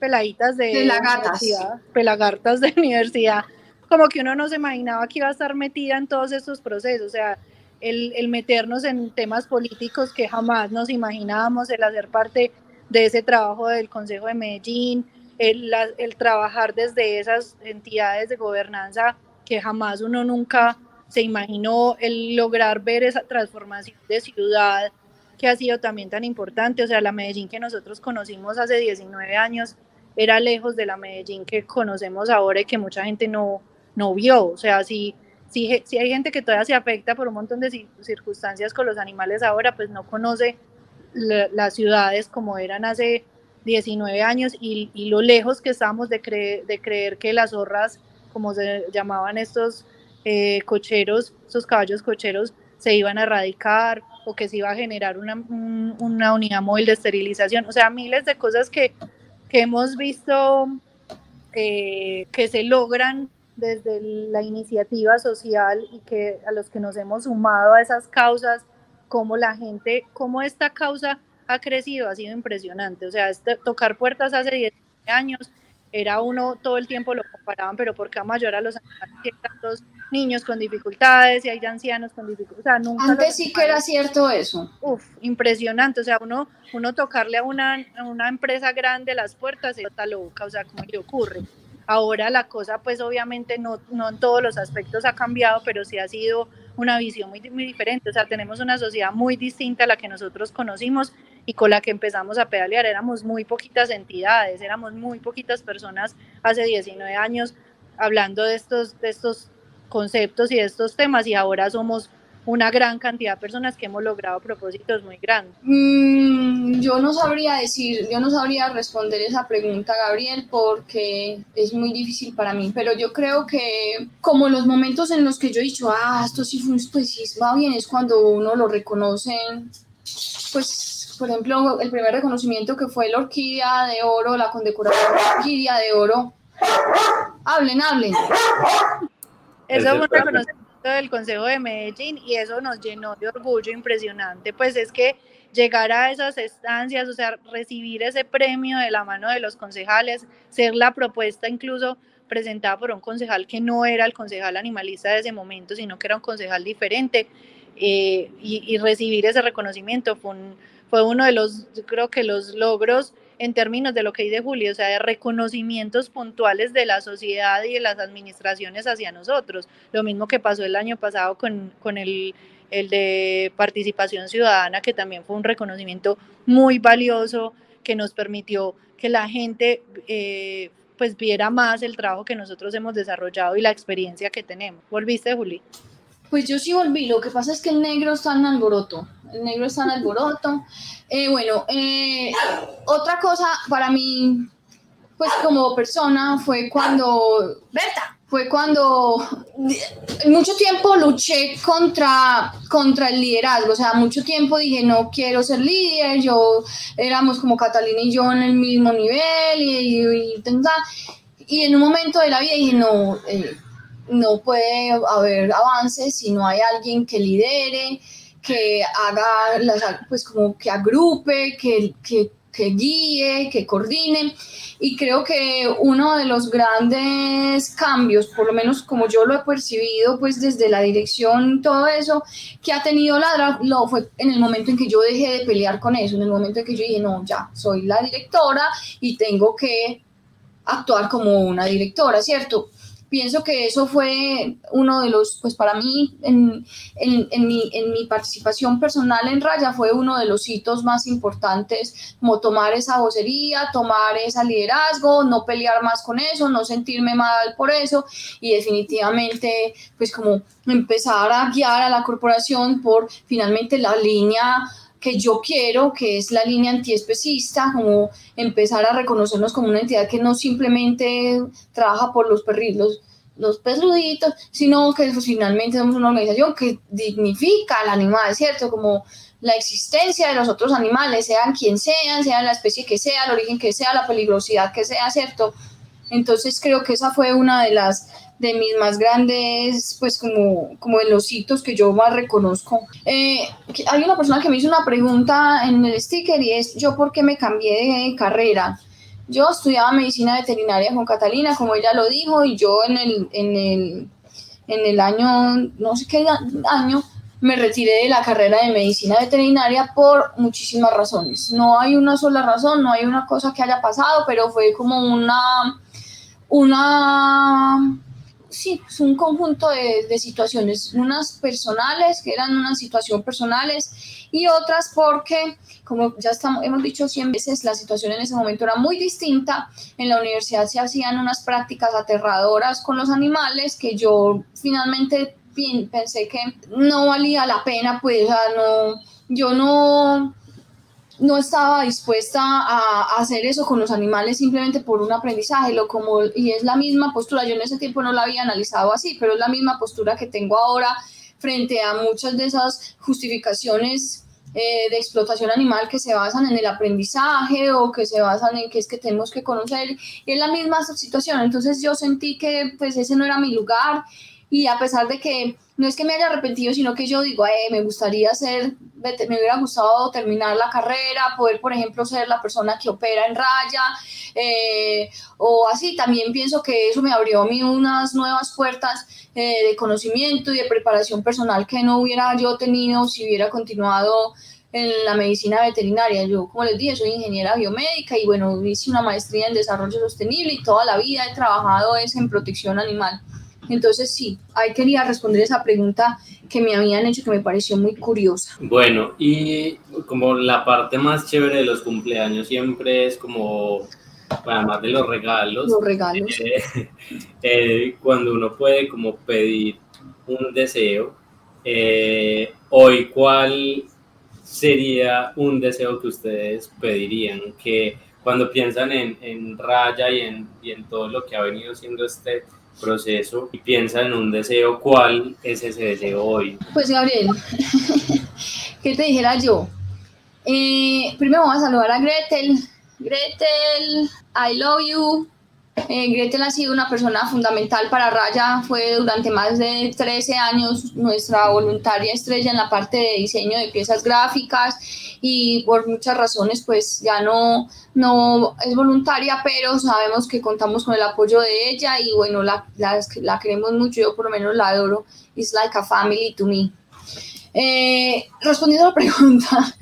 peladitas de, universidad, pelagartas de universidad, como que uno no se imaginaba que iba a estar metida en todos estos procesos, o sea, el, el meternos en temas políticos que jamás nos imaginábamos, el hacer parte de ese trabajo del Consejo de Medellín, el, el trabajar desde esas entidades de gobernanza que jamás uno nunca se imaginó, el lograr ver esa transformación de ciudad que ha sido también tan importante, o sea, la Medellín que nosotros conocimos hace 19 años era lejos de la Medellín que conocemos ahora y que mucha gente no, no vio. O sea, si, si, si hay gente que todavía se afecta por un montón de circunstancias con los animales ahora, pues no conoce las ciudades como eran hace 19 años y, y lo lejos que estamos de, de creer que las zorras, como se llamaban estos eh, cocheros, esos caballos cocheros, se iban a erradicar o que se iba a generar una, una unidad móvil de esterilización. O sea, miles de cosas que que hemos visto eh, que se logran desde la iniciativa social y que a los que nos hemos sumado a esas causas, como la gente, cómo esta causa ha crecido, ha sido impresionante. O sea, este, tocar puertas hace 10 años era uno, todo el tiempo lo comparaban, pero porque a mayor a los tantos niños con dificultades y hay ancianos con dificultades. Antes sí que era cierto eso. Uf, impresionante. O sea, uno, uno tocarle a una, una empresa grande las puertas está loca, o sea, ¿cómo le ocurre? Ahora la cosa, pues obviamente no, no en todos los aspectos ha cambiado, pero sí ha sido una visión muy, muy diferente. O sea, tenemos una sociedad muy distinta a la que nosotros conocimos y con la que empezamos a pedalear. Éramos muy poquitas entidades, éramos muy poquitas personas hace 19 años hablando de estos, de estos conceptos y de estos temas y ahora somos una gran cantidad de personas que hemos logrado propósitos muy grandes. Mm, yo no sabría decir, yo no sabría responder esa pregunta, Gabriel, porque es muy difícil para mí, pero yo creo que como los momentos en los que yo he dicho, ah, esto sí, pues sí va bien, es cuando uno lo reconoce, pues por ejemplo, el primer reconocimiento que fue la Orquídea de Oro, la condecoración de la Orquídea de Oro. Hablen, hablen. Eso fue un reconocimiento del Consejo de Medellín y eso nos llenó de orgullo impresionante. Pues es que llegar a esas estancias, o sea, recibir ese premio de la mano de los concejales, ser la propuesta incluso presentada por un concejal que no era el concejal animalista de ese momento, sino que era un concejal diferente, eh, y, recibir ese reconocimiento fue, fue uno de los, creo que los logros en términos de lo que dice Julio, o sea, de reconocimientos puntuales de la sociedad y de las administraciones hacia nosotros. Lo mismo que pasó el año pasado con, con el, el de participación ciudadana, que también fue un reconocimiento muy valioso que nos permitió que la gente eh, pues viera más el trabajo que nosotros hemos desarrollado y la experiencia que tenemos. ¿Volviste, Juli? Pues yo sí volví, lo que pasa es que el negro está en alboroto, el negro está en alboroto. Eh, bueno, eh, otra cosa para mí, pues como persona, fue cuando, Berta, fue cuando mucho tiempo luché contra, contra el liderazgo, o sea, mucho tiempo dije, no quiero ser líder, yo éramos como Catalina y yo en el mismo nivel, y, y, y en un momento de la vida dije, no, eh, no puede haber avances si no hay alguien que lidere, que haga, pues como que agrupe, que, que, que guíe, que coordine. Y creo que uno de los grandes cambios, por lo menos como yo lo he percibido, pues desde la dirección, todo eso, que ha tenido la lo fue en el momento en que yo dejé de pelear con eso, en el momento en que yo dije, no, ya, soy la directora y tengo que actuar como una directora, ¿cierto? Pienso que eso fue uno de los, pues para mí, en, en, mi, en, mi, participación personal en Raya, fue uno de los hitos más importantes, como tomar esa vocería, tomar ese liderazgo, no pelear más con eso, no sentirme mal por eso y definitivamente, pues como empezar a guiar a la corporación por finalmente la línea que yo quiero, que es la línea antiespecista, como empezar a reconocernos como una entidad que no simplemente trabaja por los perritos, los peluditos, sino que finalmente somos una organización que dignifica al animal, ¿cierto? Como la existencia de los otros animales, sean quien sean, sean la especie que sea, el origen que sea, la peligrosidad que sea, ¿cierto? Entonces creo que esa fue una de las de mis más grandes, pues como, como de los hitos que yo más reconozco. Eh, hay una persona que me hizo una pregunta en el sticker y es, ¿yo por qué me cambié de carrera? Yo estudiaba medicina veterinaria con Catalina, como ella lo dijo, y yo en el, en el, en el año, no sé qué año, me retiré de la carrera de medicina veterinaria por muchísimas razones. No hay una sola razón, no hay una cosa que haya pasado, pero fue como una, una sí, es un conjunto de, de, situaciones, unas personales, que eran una situación personales, y otras porque, como ya estamos, hemos dicho 100 veces, la situación en ese momento era muy distinta. En la universidad se hacían unas prácticas aterradoras con los animales que yo finalmente pensé que no valía la pena, pues, no, yo no no estaba dispuesta a, hacer eso con los animales simplemente por un aprendizaje, lo como, y es la misma postura, yo en ese tiempo no la había analizado así, pero es la misma postura que tengo ahora frente a muchas de esas justificaciones eh, de explotación animal que se basan en el aprendizaje o que se basan en que es que tenemos que conocer, y es la misma situación, entonces yo sentí que pues ese no era mi lugar y a pesar de que no es que me haya arrepentido, sino que yo digo, eh, me gustaría ser, me hubiera gustado terminar la carrera, poder, por ejemplo, ser la persona que opera en raya, eh, o así, también pienso que eso me abrió a mí unas nuevas puertas eh, de conocimiento y de preparación personal que no hubiera yo tenido si hubiera continuado en la medicina veterinaria. Yo, como les dije, soy ingeniera biomédica y bueno, hice una maestría en desarrollo sostenible y toda la vida he trabajado es en protección animal. Entonces sí, ahí quería responder esa pregunta que me habían hecho que me pareció muy curiosa. Bueno, y como la parte más chévere de los cumpleaños siempre es como, además de los regalos, los regalos. Eh, eh, cuando uno puede como pedir un deseo, eh, hoy cuál sería un deseo que ustedes pedirían, que cuando piensan en, en Raya y en, y en todo lo que ha venido siendo este proceso y piensa en un deseo, ¿cuál es ese deseo hoy? Pues Gabriel, ¿qué te dijera yo? Eh, primero vamos a saludar a Gretel. Gretel, I love you. Eh, Gretel ha sido una persona fundamental para Raya, fue durante más de 13 años nuestra voluntaria estrella en la parte de diseño de piezas gráficas y por muchas razones pues ya no, no es voluntaria, pero sabemos que contamos con el apoyo de ella y bueno, la, la, queremos mucho, yo por lo menos la adoro, it's like a family to me. Eh, respondiendo a la pregunta,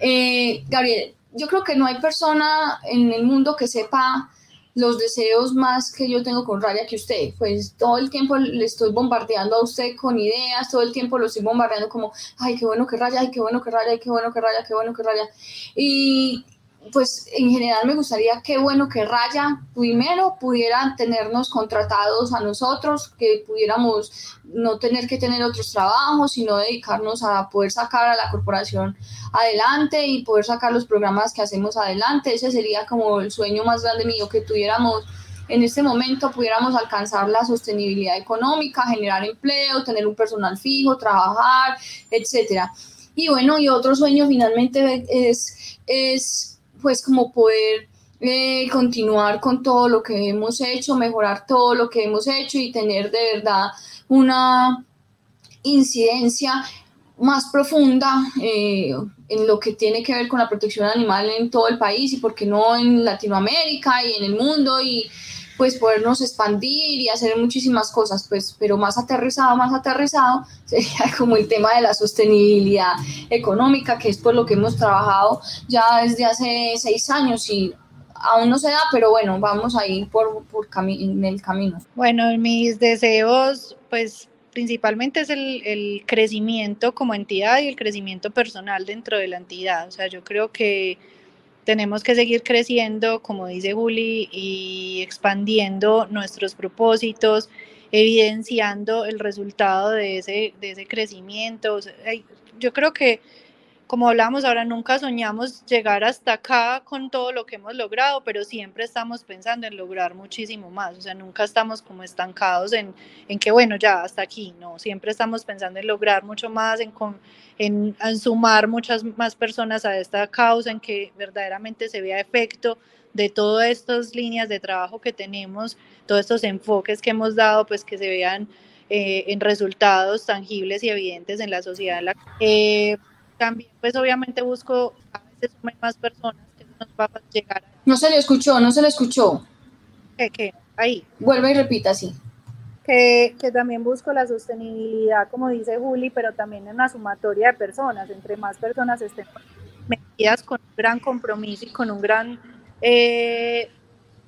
eh, Gabriel, yo creo que no hay persona en el mundo que sepa los deseos más que yo tengo con Raya que usted. Pues todo el tiempo le estoy bombardeando a usted con ideas, todo el tiempo lo estoy bombardeando como, ay, qué bueno que Raya, ay, qué bueno que Raya, ay, qué bueno que Raya, qué bueno que Raya. Y pues en general me gustaría, qué bueno que Raya primero pudiera tenernos contratados a nosotros, que pudiéramos no tener que tener otros trabajos, sino dedicarnos a poder sacar a la corporación adelante y poder sacar los programas que hacemos adelante. Ese sería como el sueño más grande mío, que tuviéramos en este momento pudiéramos alcanzar la sostenibilidad económica, generar empleo, tener un personal fijo, trabajar, etcétera. Y bueno, y otro sueño finalmente es pues como poder eh, continuar con todo lo que hemos hecho, mejorar todo lo que hemos hecho y tener de verdad una incidencia más profunda eh, en lo que tiene que ver con la protección animal en todo el país y por qué no en Latinoamérica y en el mundo y pues podernos expandir y hacer muchísimas cosas, pues, pero más aterrizado, más aterrizado, sería como el tema de la sostenibilidad económica, que es por lo que hemos trabajado ya desde hace seis años y aún no se da, pero bueno, vamos a ir por, por en el camino. Bueno, mis deseos, pues principalmente es el, el crecimiento como entidad y el crecimiento personal dentro de la entidad. O sea, yo creo que tenemos que seguir creciendo, como dice Juli, y expandiendo nuestros propósitos, evidenciando el resultado de ese, de ese crecimiento. Yo creo que como hablamos ahora, nunca soñamos llegar hasta acá con todo lo que hemos logrado, pero siempre estamos pensando en lograr muchísimo más, o sea, nunca estamos como estancados en, en que, bueno, ya hasta aquí, no, siempre estamos pensando en lograr mucho más, en, en, en sumar muchas más personas a esta causa, en que verdaderamente se vea efecto de todas estas líneas de trabajo que tenemos, todos estos enfoques que hemos dado, pues que se vean eh, en resultados tangibles y evidentes en la sociedad. Eh, también pues obviamente busco a veces más personas que nos va a llegar. No se le escuchó, no se le escuchó. ¿Qué? qué? Ahí. Vuelve y repita, sí. Que, que, también busco la sostenibilidad, como dice Juli, pero también en una sumatoria de personas. Entre más personas estén metidas con un gran compromiso y con un gran eh,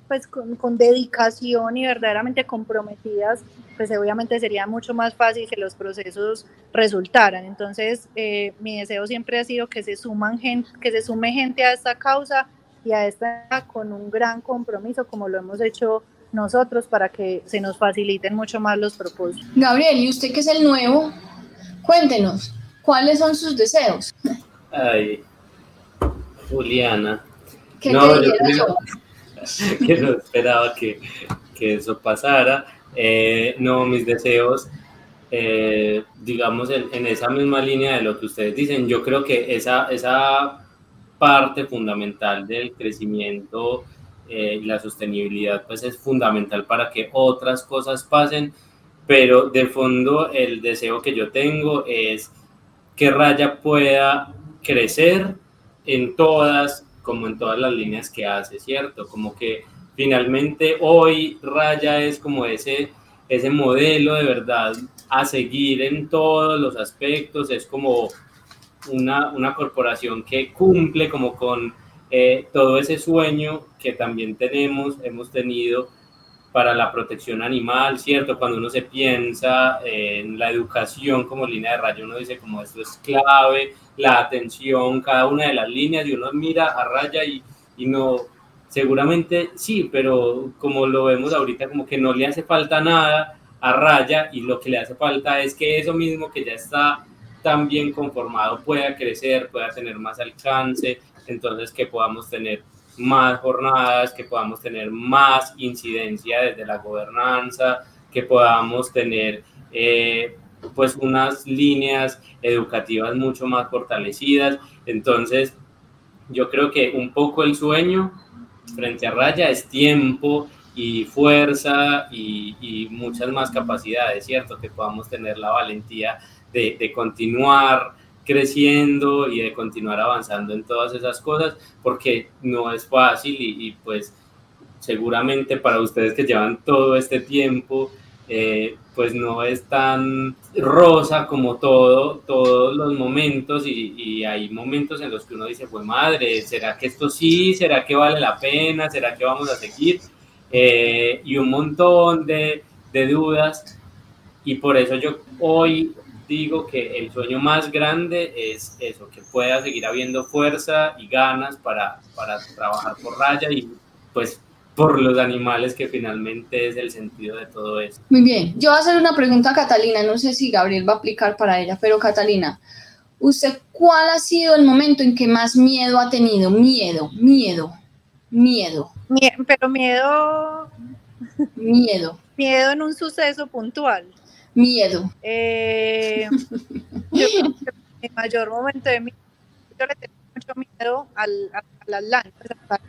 pues con, dedicación y verdaderamente comprometidas, pues obviamente sería mucho más fácil que los procesos resultaran. Entonces, eh, mi deseo siempre ha sido que se, suman gente, que se sume gente a esta causa y a esta con un gran compromiso, como lo hemos hecho nosotros, para que se nos faciliten mucho más los propósitos. Gabriel, ¿y usted que es el nuevo? Cuéntenos, ¿cuáles son sus deseos? Ay, Juliana. ¿Qué no, te que no esperaba que, que eso pasara. Eh, no, mis deseos, eh, digamos, en, en, esa misma línea de lo que ustedes dicen, yo creo que esa, esa parte fundamental del crecimiento eh, y la sostenibilidad, pues es fundamental para que otras cosas pasen, pero de fondo el deseo que yo tengo es que Raya pueda crecer en todas como en todas las líneas que hace, ¿cierto? Como que finalmente hoy Raya es como ese, ese modelo de verdad a seguir en todos los aspectos, es como una, una corporación que cumple como con eh, todo ese sueño que también tenemos, hemos tenido para la protección animal, ¿cierto? Cuando uno se piensa en la educación como línea de rayo, uno dice como esto es clave, la atención, cada una de las líneas, y uno mira a raya y, y no, seguramente sí, pero como lo vemos ahorita, como que no le hace falta nada a raya y lo que le hace falta es que eso mismo que ya está tan bien conformado pueda crecer, pueda tener más alcance, entonces que podamos tener más jornadas, que podamos tener más incidencia desde la gobernanza, que podamos tener eh, pues unas líneas educativas mucho más fortalecidas. Entonces, yo creo que un poco el sueño frente a raya es tiempo y fuerza y, muchas más capacidades, ¿cierto? Que podamos tener la valentía de, continuar creciendo y de continuar avanzando en todas esas cosas, porque no es fácil y, y pues seguramente para ustedes que llevan todo este tiempo, eh, pues no es tan rosa como todo, todos los momentos y, hay momentos en los que uno dice, pues madre, ¿será que esto sí? ¿Será que vale la pena? ¿Será que vamos a seguir? Eh, y un montón de, de dudas y por eso yo hoy digo que el sueño más grande es eso, que pueda seguir habiendo fuerza y ganas para, para trabajar por raya y pues por los animales, que finalmente es el sentido de todo esto. Muy bien, yo voy a hacer una pregunta a Catalina, no sé si Gabriel va a aplicar para ella, pero Catalina, ¿usted cuál ha sido el momento en que más miedo ha tenido? Miedo, miedo, miedo. pero miedo... Miedo. Miedo en un suceso puntual. Miedo. Eh, yo creo que el mayor momento de miedo, yo le tengo mucho miedo al, a, las lanchas,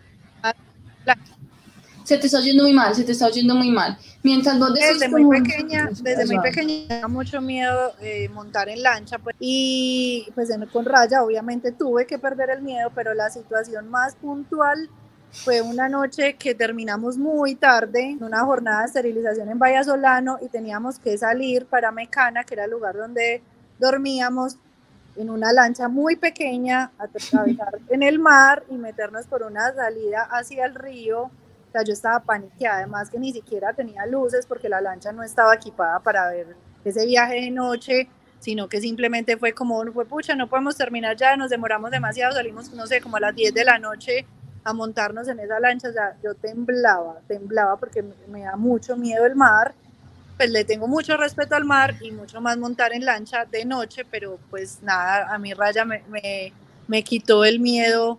se te está oyendo muy mal, se te está oyendo muy mal. Mientras vos decís desde muy pequeña, desde muy pequeña mucho miedo eh, montar en lancha, pues, y pues con Raya obviamente tuve que perder el miedo, pero la situación más puntual fue una noche que terminamos muy tarde, en una jornada de esterilización en Vallasolano y teníamos que salir para Mecana, que era el lugar donde dormíamos, en una lancha muy pequeña, atravesar en el mar y meternos por una salida hacia el río o sea, yo estaba paniqueada, además que ni siquiera tenía luces porque la lancha no estaba equipada para ver ese viaje de noche, sino que simplemente fue como, fue pucha, no podemos terminar ya, nos demoramos demasiado, salimos, no sé, como a las 10 de la noche a montarnos en esa lancha, o sea, yo temblaba, temblaba porque me da mucho miedo el mar, pues le tengo mucho respeto al mar y mucho más montar en lancha de noche, pero pues nada, a mi raya me, me, me quitó el miedo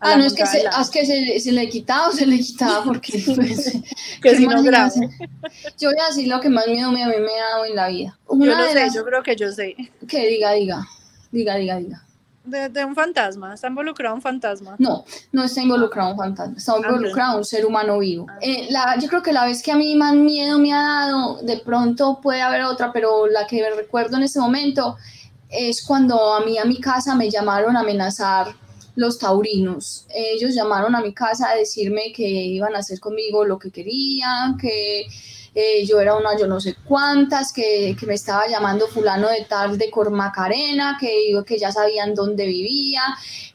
Ah, no, es que, se, es que se, se, le quitaba o se le quitaba porque pues, que si no Yo voy a decir lo que más miedo me, a mí me ha dado en la vida. Una yo lo sé, yo creo que yo sé. Que diga, diga, diga, diga, diga. De, de, un fantasma, ¿está involucrado un fantasma? No, no está involucrado un fantasma, está ah, involucrado un ser humano vivo. Ah. Eh, la, yo creo que la vez que a mí más miedo me ha dado, de pronto puede haber otra, pero la que recuerdo en ese momento es cuando a mí a mi casa me llamaron a amenazar los taurinos. Ellos llamaron a mi casa a decirme que iban a hacer conmigo lo que querían, que eh, yo era una yo no sé cuántas, que, que, me estaba llamando fulano de tal de Cormacarena, que, que ya sabían dónde vivía,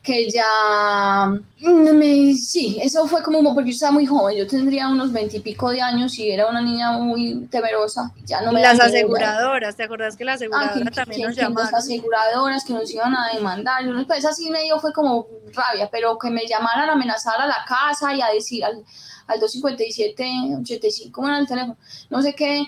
que ya... Mm, me, sí, eso fue como porque yo estaba muy joven, yo tendría unos veintipico de años y era una niña muy temerosa. Ya no me las aseguradoras, ¿te acordás que las ah, aseguradoras también nos llamaron? Las aseguradoras que nos iban a demandar, yo, pues así me dio fue como rabia, pero que me llamaran a amenazar a la casa y a decir al al 257 85 bueno, el teléfono, no sé qué,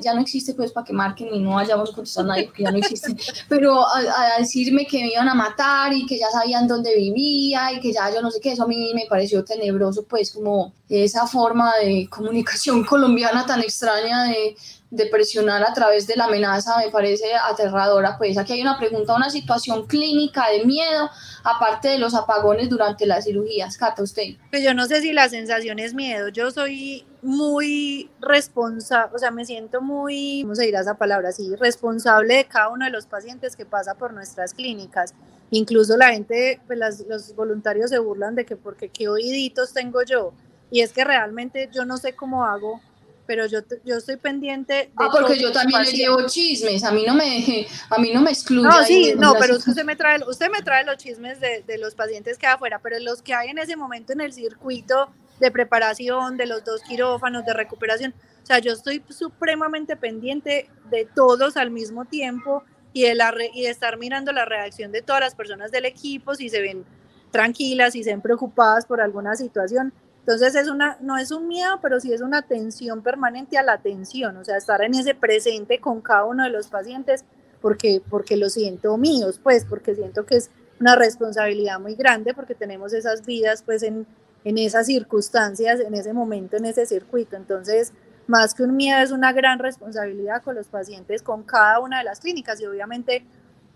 ya no existe pues para que marquen y no vayamos a contestar a nadie porque ya no existe, pero a, decirme que me iban a matar y que ya sabían dónde vivía y que ya yo no sé qué, eso a mí me pareció tenebroso pues como esa forma de comunicación colombiana tan extraña de, de presionar a través de la amenaza me parece aterradora. Pues aquí hay una pregunta, una situación clínica de miedo, aparte de los apagones durante las cirugías. Cata, usted. Pues yo no sé si la sensación es miedo. Yo soy muy responsable, o sea, me siento muy, ¿cómo se dirá esa palabra? Sí, responsable de cada uno de los pacientes que pasa por nuestras clínicas. Incluso la gente, pues los voluntarios se burlan de que porque qué oíditos tengo yo. Y es que realmente yo no sé cómo hago pero yo, yo estoy pendiente de Ah, porque yo también le llevo chismes, a mí no me, a mí no me excluye. No, sí, no, pero usted me trae, usted me trae los chismes de, de los pacientes que hay afuera, pero los que hay en ese momento en el circuito de preparación, de los dos quirófanos, de recuperación, o sea, yo estoy supremamente pendiente de todos al mismo tiempo y de, estar mirando la reacción de todas las personas del equipo, si se ven tranquilas, si se ven preocupadas por alguna situación. Entonces es una, no es un miedo, pero sí es una atención permanente a la atención, o sea, estar en ese presente con cada uno de los pacientes, porque, porque lo siento míos, pues, porque siento que es una responsabilidad muy grande, porque tenemos esas vidas, pues, en, en esas circunstancias, en ese momento, en ese circuito. Entonces, más que un miedo, es una gran responsabilidad con los pacientes, con cada una de las clínicas, y obviamente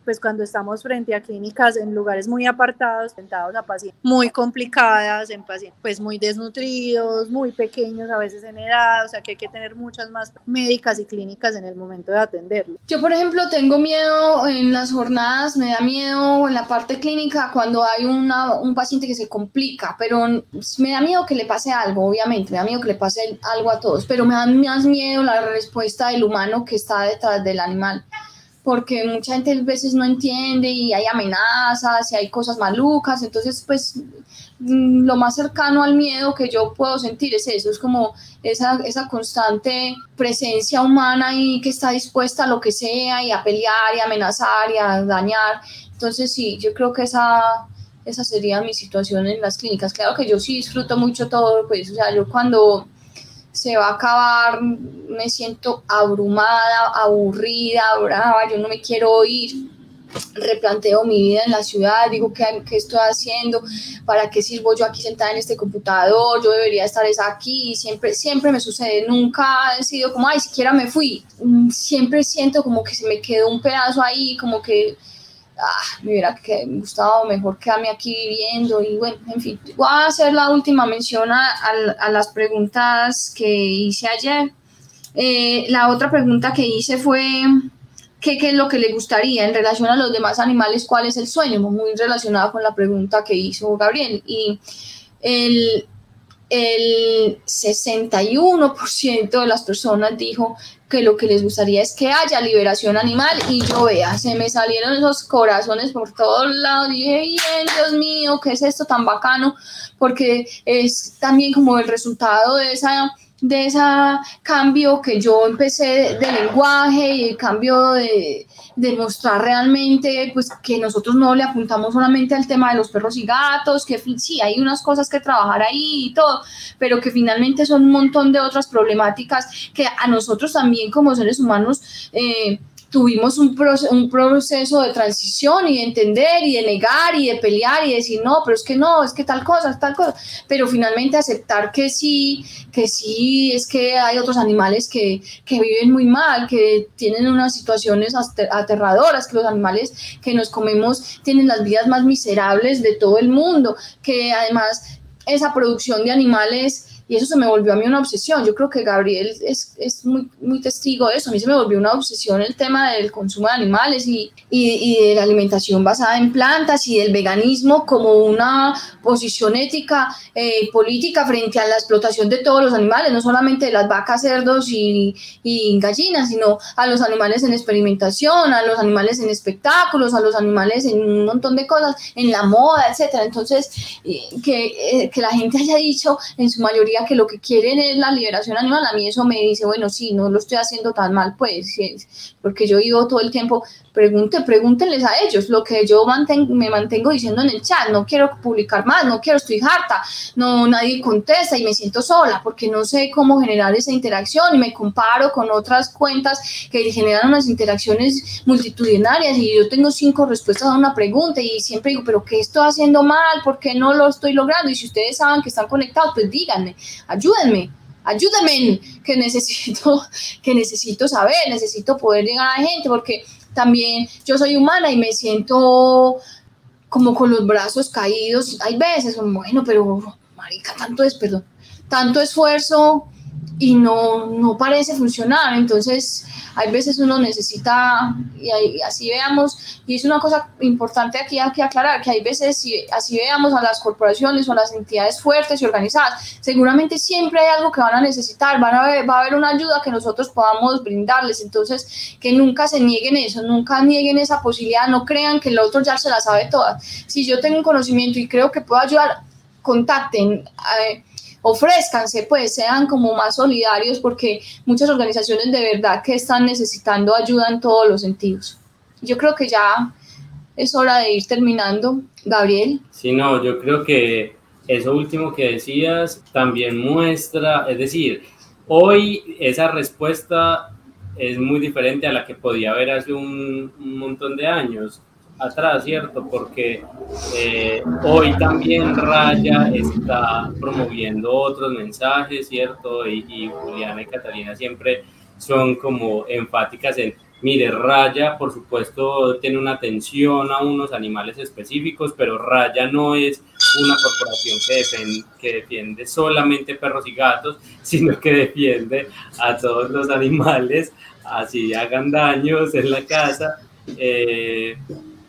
pues cuando estamos frente a clínicas en lugares muy apartados, sentados a pacientes muy complicadas, en pacientes pues muy desnutridos, muy pequeños a veces en edad, o sea que hay que tener muchas más médicas y clínicas en el momento de atenderlo. Yo, por ejemplo, tengo miedo en las jornadas, me da miedo en la parte clínica cuando hay una, un paciente que se complica, pero me da miedo que le pase algo, obviamente, me da miedo que le pase algo a todos, pero me da más miedo la respuesta del humano que está detrás del animal porque mucha gente a veces no entiende y hay amenazas y hay cosas malucas, entonces pues mm, lo más cercano al miedo que yo puedo sentir es eso, es como esa, esa constante presencia humana y que está dispuesta a lo que sea y a pelear y amenazar y a dañar, entonces sí, yo creo que esa, esa sería mi situación en las clínicas, claro que yo sí disfruto mucho todo, pues o sea, yo cuando se va a acabar, me siento abrumada, aburrida, brava, yo no me quiero ir, replanteo mi vida en la ciudad, digo ¿qué, qué estoy haciendo, para qué sirvo yo aquí sentada en este computador, yo debería estar aquí, siempre, siempre me sucede, nunca he sido como, ay, siquiera me fui, mm, siempre siento como que se me quedó un pedazo ahí, como que ah, me hubiera gustado mejor quedarme aquí viviendo y bueno, en fin, voy a hacer la última mención a, a, las preguntas que hice ayer. Eh, la otra pregunta que hice fue ¿qué, ¿qué, es lo que le gustaría en relación a los demás animales, cuál es el sueño, muy relacionado con la pregunta que hizo Gabriel. Y el, el 61% de las personas dijo que lo que les gustaría es que haya liberación animal y yo vea, se me salieron esos corazones por todos lados, dije, Dios mío, ¿qué es esto tan bacano? Porque es también como el resultado de esa de ese cambio que yo empecé de, lenguaje y el cambio de, de, mostrar realmente pues que nosotros no le apuntamos solamente al tema de los perros y gatos, que sí, hay unas cosas que trabajar ahí y todo, pero que finalmente son un montón de otras problemáticas que a nosotros también como seres humanos eh, tuvimos un, un proceso de transición y de entender y de negar y de pelear y decir, no, pero es que no, es que tal cosa, tal cosa, pero finalmente aceptar que sí, que sí, es que hay otros animales que, que viven muy mal, que tienen unas situaciones aterradoras, que los animales que nos comemos tienen las vidas más miserables de todo el mundo, que además esa producción de animales y eso se me volvió a mí una obsesión. Yo creo que Gabriel es, es muy, muy testigo de eso. A mí se me volvió una obsesión el tema del consumo de animales y, y, y de la alimentación basada en plantas y del veganismo como una posición ética eh, política frente a la explotación de todos los animales, no solamente de las vacas, cerdos y, y gallinas, sino a los animales en experimentación, a los animales en espectáculos, a los animales en un montón de cosas, en la moda, etcétera. Entonces, que, eh, que la gente haya dicho en su mayoría que lo que quieren es la liberación animal, a mí eso me dice, bueno, sí, no lo estoy haciendo tan mal, pues, porque yo vivo todo el tiempo, pregunte, pregúntenles a ellos, lo que yo me mantengo diciendo en el chat, no quiero publicar más, no quiero, estoy harta, no, nadie contesta y me siento sola, porque no sé cómo generar esa interacción y me comparo con otras cuentas que generan unas interacciones multitudinarias y yo tengo cinco respuestas a una pregunta y siempre digo, pero ¿qué estoy haciendo mal? ¿Por qué no lo estoy logrando? Y si ustedes saben que están conectados, pues díganme ayúdenme, ayúdenme, que necesito, que necesito saber, necesito poder llegar a la gente, porque también yo soy humana y me siento como con los brazos caídos. Hay veces, bueno, pero marica, tanto es, perdón, tanto esfuerzo y no, no parece funcionar. Entonces, hay veces uno necesita, y, así veamos, y es una cosa importante aquí, aquí aclarar, que hay veces, si así veamos a las corporaciones o a las entidades fuertes y organizadas, seguramente siempre hay algo que van a necesitar, van a va a haber una ayuda que nosotros podamos brindarles. Entonces, que nunca se nieguen eso, nunca nieguen esa posibilidad, no crean que el otro ya se la sabe toda. Si yo tengo un conocimiento y creo que puedo ayudar, contacten. Eh, ofrezcanse, pues sean como más solidarios porque muchas organizaciones de verdad que están necesitando ayuda en todos los sentidos. Yo creo que ya es hora de ir terminando, Gabriel. Sí, no, yo creo que eso último que decías también muestra, es decir, hoy esa respuesta es muy diferente a la que podía haber hace un, un montón de años atrás, ¿cierto? Porque eh, hoy también Raya está promoviendo otros mensajes, ¿cierto? Y, y, Juliana y Catalina siempre son como enfáticas en Mire, Raya, por supuesto, tiene una atención a unos animales específicos, pero Raya no es una corporación que defiende, que defiende solamente perros y gatos, sino que defiende a todos los animales, así hagan daños en la casa. Eh,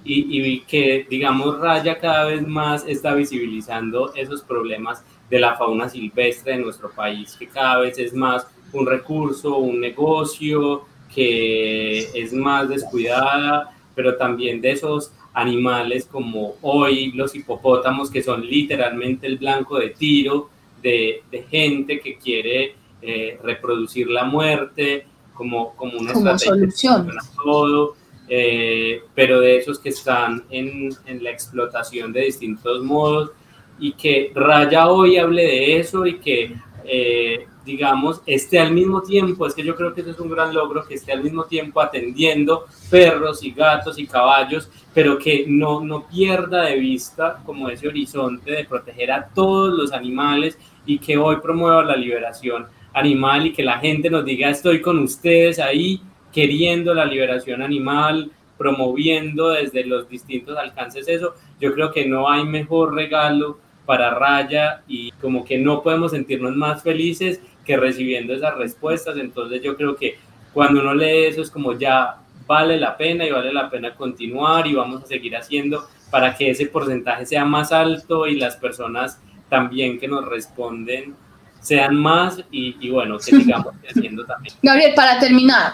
y, y, que, digamos, Raya cada vez más está visibilizando esos problemas de la fauna silvestre de nuestro país, que cada vez es más un recurso, un negocio, que es más descuidada, pero también de esos animales como hoy los hipopótamos, que son literalmente el blanco de tiro de, de gente que quiere eh, reproducir la muerte como, como una como solución. todo, eh, pero de esos que están en, en la explotación de distintos modos y que Raya hoy hable de eso y que eh, digamos, esté al mismo tiempo, es que yo creo que eso es un gran logro, que esté al mismo tiempo atendiendo perros y gatos y caballos, pero que no, no pierda de vista como ese horizonte de proteger a todos los animales y que hoy promueva la liberación animal y que la gente nos diga estoy con ustedes ahí queriendo la liberación animal, promoviendo desde los distintos alcances eso, yo creo que no hay mejor regalo para Raya y como que no podemos sentirnos más felices que recibiendo esas respuestas. Entonces yo creo que cuando uno lee eso es como ya vale la pena y vale la pena continuar y vamos a seguir haciendo para que ese porcentaje sea más alto y las personas también que nos responden sean más y, y bueno, que sigamos haciendo también. Gabriel, para terminar,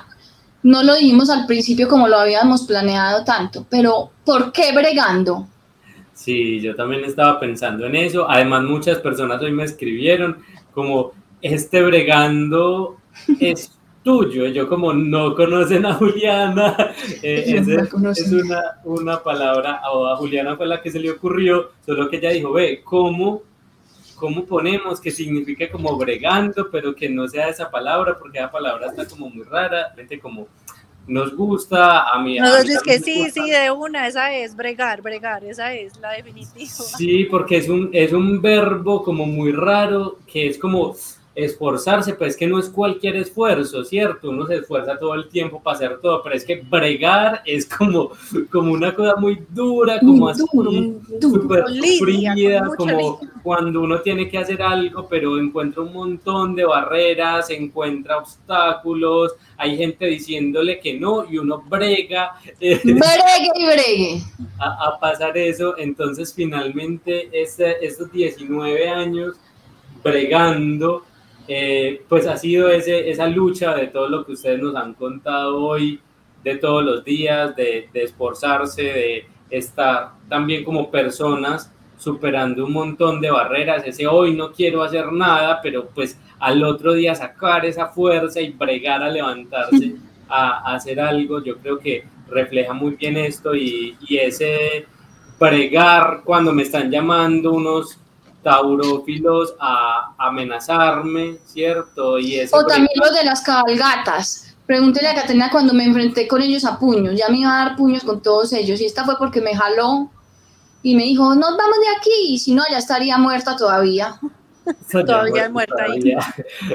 no lo dijimos al principio como lo habíamos planeado tanto, pero ¿por qué bregando? Sí, yo también estaba pensando en eso. Además, muchas personas hoy me escribieron como, este bregando es tuyo. Yo como no conocen a Juliana, eh, es, es una, una palabra, a Juliana fue la que se le ocurrió, solo que ella dijo, ve, ¿cómo, cómo ponemos que signifique como bregando, pero que no sea esa palabra, porque esa palabra está como muy rara, gente como nos gusta, a mí. No, es que sí, sí, de una, esa es bregar, bregar, esa es la definitiva. Sí, porque es un, es un verbo como muy raro, que es como esforzarse, pues que no es cualquier esfuerzo, ¿cierto? Uno se esfuerza todo el tiempo para hacer todo, pero es que bregar es como, como una cosa muy dura, como así, súper fría, como cuando uno tiene que hacer algo, pero encuentra un montón de barreras, encuentra obstáculos, hay gente diciéndole que no y uno brega. Bregue y bregue. A, a pasar eso, entonces finalmente este, estos 19 años bregando, eh, pues ha sido ese, esa lucha de todo lo que ustedes nos han contado hoy, de todos los días, de, de esforzarse, de estar también como personas superando un montón de barreras, ese hoy no quiero hacer nada, pero pues al otro día sacar esa fuerza y bregar a levantarse a, a hacer algo, yo creo que refleja muy bien esto y, y ese bregar cuando me están llamando unos taurófilos a amenazarme, ¿cierto? Y o también los de las cabalgatas. Pregúntele a Caterina cuando me enfrenté con ellos a puños. Ya me iba a dar puños con todos ellos. Y esta fue porque me jaló y me dijo, nos vamos de aquí. Y si no, ya estaría muerta todavía. todavía muerta ahí.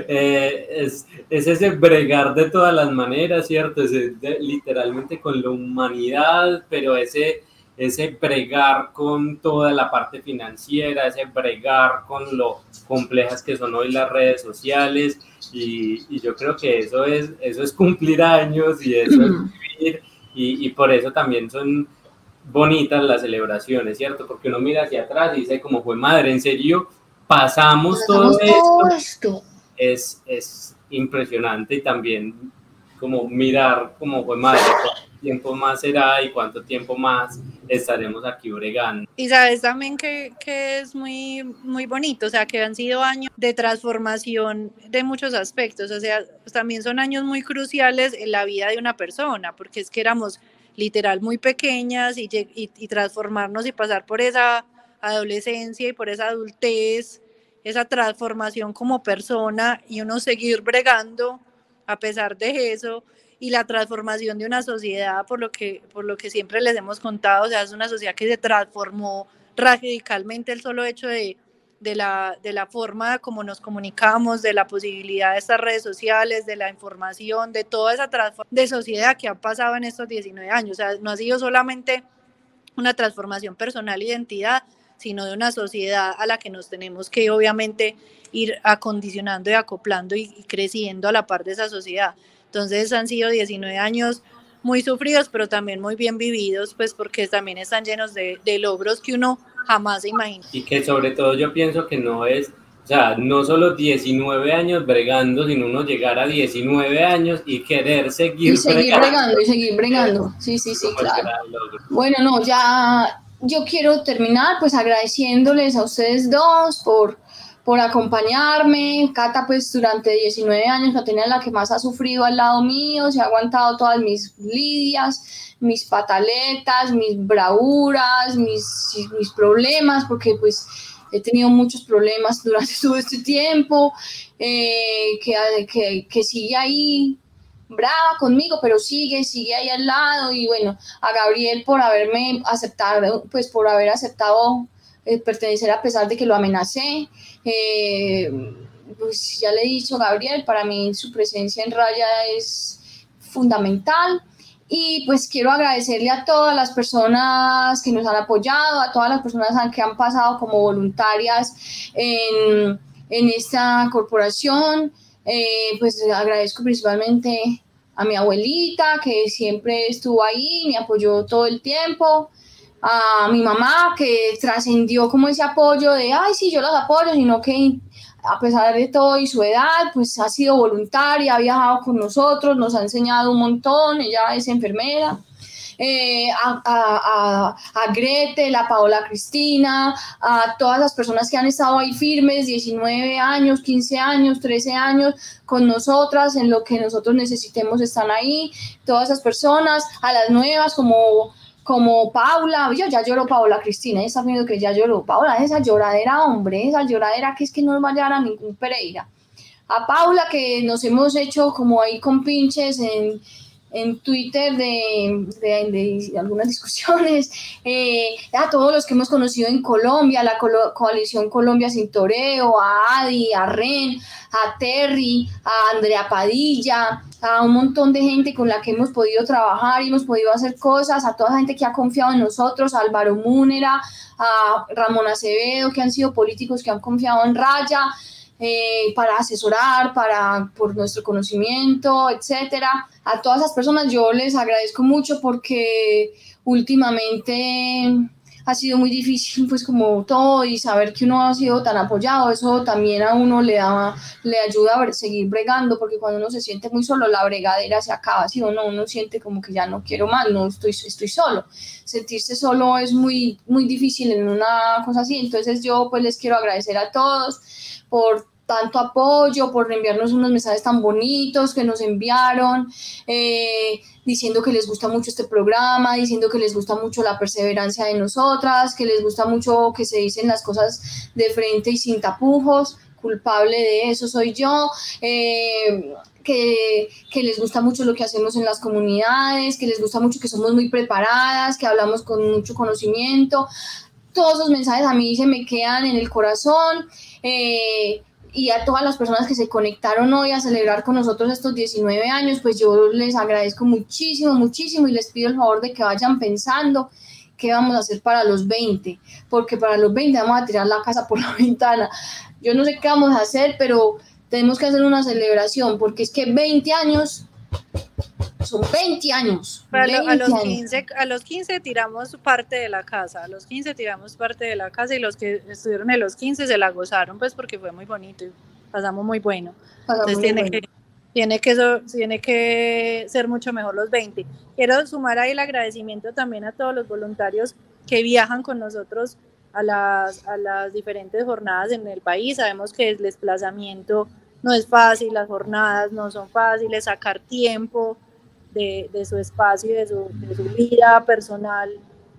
Eh, es, es, ese bregar de todas las maneras, ¿cierto? Es de, literalmente con la humanidad, pero ese ese bregar con toda la parte financiera, ese bregar con lo complejas que son hoy las redes sociales y, y yo creo que eso es, eso es cumplir años y eso es vivir y, y, por eso también son bonitas las celebraciones, ¿cierto? Porque uno mira hacia atrás y dice como fue madre, en serio, pasamos, todo, todo esto. esto. Es, es impresionante y también como mirar como fue madre tiempo más será y cuánto tiempo más estaremos aquí bregando. Y sabes también que, que, es muy, muy bonito, o sea, que han sido años de transformación de muchos aspectos, o sea, también son años muy cruciales en la vida de una persona, porque es que éramos literal muy pequeñas y, y, transformarnos y pasar por esa adolescencia y por esa adultez, esa transformación como persona y uno seguir bregando a pesar de eso y la transformación de una sociedad, por lo que, por lo que siempre les hemos contado, o sea, es una sociedad que se transformó radicalmente el solo hecho de, de la, de la forma como nos comunicamos, de la posibilidad de estas redes sociales, de la información, de toda esa transformación de sociedad que ha pasado en estos 19 años. No ha sido solamente una transformación personal, identidad, sino de una sociedad a la que nos tenemos que obviamente ir acondicionando y acoplando y, creciendo a la par de esa sociedad. Entonces han sido 19 años muy sufridos, pero también muy bien vividos, pues porque también están llenos de, de logros que uno jamás se imagina. Y que sobre todo yo pienso que no es, o sea, no solo 19 años bregando, sino uno llegar a 19 años y querer seguir, y seguir bregando. y seguir bregando. Sí, sí, sí, claro. Bueno, no, ya yo quiero terminar pues agradeciéndoles a ustedes dos por por acompañarme. Cata, pues durante 19 años, la tenía la que más ha sufrido al lado mío, se ha aguantado todas mis lidias, mis pataletas, mis bravuras, mis, mis problemas, porque pues he tenido muchos problemas durante todo este tiempo, eh, que, que, que sigue ahí brava conmigo, pero sigue, sigue ahí al lado. Y bueno, a Gabriel por haberme aceptado, pues por haber aceptado eh, pertenecer a pesar de que lo amenacé. Eh, pues ya le he dicho, Gabriel, para mí su presencia en raya es fundamental. Y pues quiero agradecerle a todas las personas que nos han apoyado, a todas las personas que han pasado como voluntarias en, en esta corporación. Eh, pues agradezco principalmente a mi abuelita, que siempre estuvo ahí, me apoyó todo el tiempo a mi mamá que trascendió como ese apoyo de, ay, sí, yo las apoyo, sino que a pesar de todo y su edad, pues ha sido voluntaria, ha viajado con nosotros, nos ha enseñado un montón, ella es enfermera. Eh, a, a, a, Grete, la Paola Cristina, a todas las personas que han estado ahí firmes, 19 años, 15 años, 13 años, con nosotras, en lo que nosotros necesitemos están ahí, todas esas personas, a las nuevas como como Paula, yo ya lloró Paula Cristina, está viendo que ya lloró Paula, esa lloradera, hombre, esa lloradera que es que no nos va a llevar a ningún Pereira. A Paula que nos hemos hecho como ahí con pinches en, en Twitter de, algunas discusiones, eh, a todos los que hemos conocido en Colombia, la coalición Colombia Sin Toreo, a Adi, a Ren, a Terry, a Andrea Padilla, a un montón de gente con la que hemos podido trabajar y hemos podido hacer cosas, a toda la gente que ha confiado en nosotros, a Álvaro Múnera, a Ramón Acevedo, que han sido políticos que han confiado en Raya, eh, para asesorar, para, por nuestro conocimiento, etcétera. A todas esas personas yo les agradezco mucho porque últimamente ha sido muy difícil, pues como todo, y saber que uno ha sido tan apoyado, eso también a uno le, da, le ayuda a seguir bregando, porque cuando uno se siente muy solo, la bregadera se acaba, si uno, uno siente como que ya no quiero más, no estoy, estoy solo. Sentirse solo es muy, muy difícil en una cosa así, entonces yo pues les quiero agradecer a todos por tanto apoyo, por enviarnos unos mensajes tan bonitos que nos enviaron, eh, diciendo que les gusta mucho este programa, diciendo que les gusta mucho la perseverancia de nosotras, que les gusta mucho que se dicen las cosas de frente y sin tapujos. Culpable de eso soy yo. Eh, que, que, les gusta mucho lo que hacemos en las comunidades, que les gusta mucho que somos muy preparadas, que hablamos con mucho conocimiento. Todos esos mensajes a mí se me quedan en el corazón. Eh, y a todas las personas que se conectaron hoy a celebrar con nosotros estos 19 años, pues yo les agradezco muchísimo, muchísimo y les pido el favor de que vayan pensando qué vamos a hacer para los 20, porque para los 20 vamos a tirar la casa por la ventana. Yo no sé qué vamos a hacer, pero tenemos que hacer una celebración, porque es que 20 años son 20 años. a, los 15, a los 15 tiramos parte de la casa, a los 15 tiramos parte de la casa y los que estuvieron en los 15 se la gozaron pues porque fue muy bonito y pasamos muy bueno. Entonces tiene, Que, tiene, que, tiene que ser mucho mejor los 20. Quiero sumar ahí el agradecimiento también a todos los voluntarios que viajan con nosotros a las, a las diferentes jornadas en el país. Sabemos que el desplazamiento no es fácil, las jornadas no son fáciles, sacar tiempo de, de su espacio de su, de su, vida personal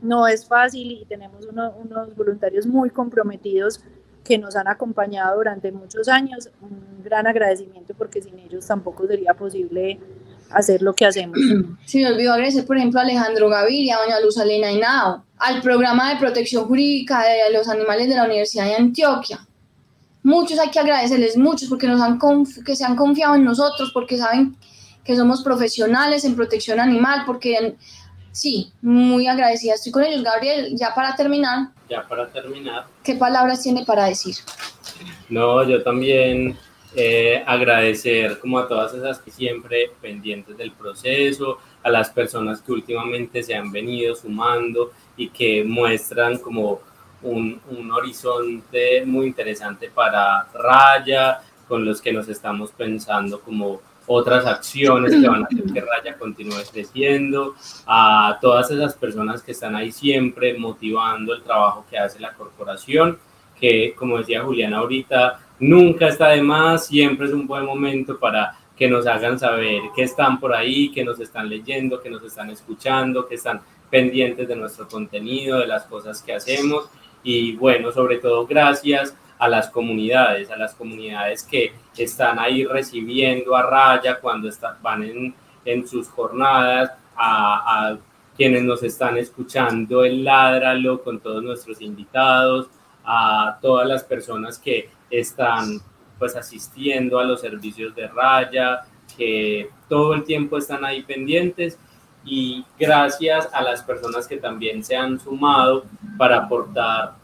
no es fácil y tenemos unos voluntarios muy comprometidos que nos han acompañado durante muchos años. Un gran agradecimiento porque sin ellos tampoco sería posible hacer lo que hacemos. Se me olvidó agradecer, por ejemplo, a Alejandro Gaviria, a doña Luz Alena Henao, al programa de protección jurídica de los animales de la Universidad de Antioquia, muchos hay que agradecerles, muchos, porque nos han que se han confiado en nosotros, porque saben que somos profesionales en protección animal, porque sí, muy agradecida estoy con ellos. Gabriel, ya para terminar. Ya para terminar. ¿Qué palabras tiene para decir? No, yo también eh, agradecer como a todas esas que siempre pendientes del proceso, a las personas que últimamente se han venido sumando y que muestran como un, un horizonte muy interesante para Raya, con los que nos estamos pensando como otras acciones que van a hacer que Raya continúe creciendo, a todas esas personas que están ahí siempre motivando el trabajo que hace la corporación, que como decía Juliana ahorita, nunca está de más, siempre es un buen momento para que nos hagan saber que están por ahí, que nos están leyendo, que nos están escuchando, que están pendientes de nuestro contenido, de las cosas que hacemos y bueno, sobre todo gracias a las comunidades, a las comunidades que están ahí recibiendo a raya cuando están, van en, en sus jornadas, a, a, quienes nos están escuchando en Ládralo con todos nuestros invitados, a todas las personas que están pues asistiendo a los servicios de raya, que todo el tiempo están ahí pendientes y gracias a las personas que también se han sumado para aportar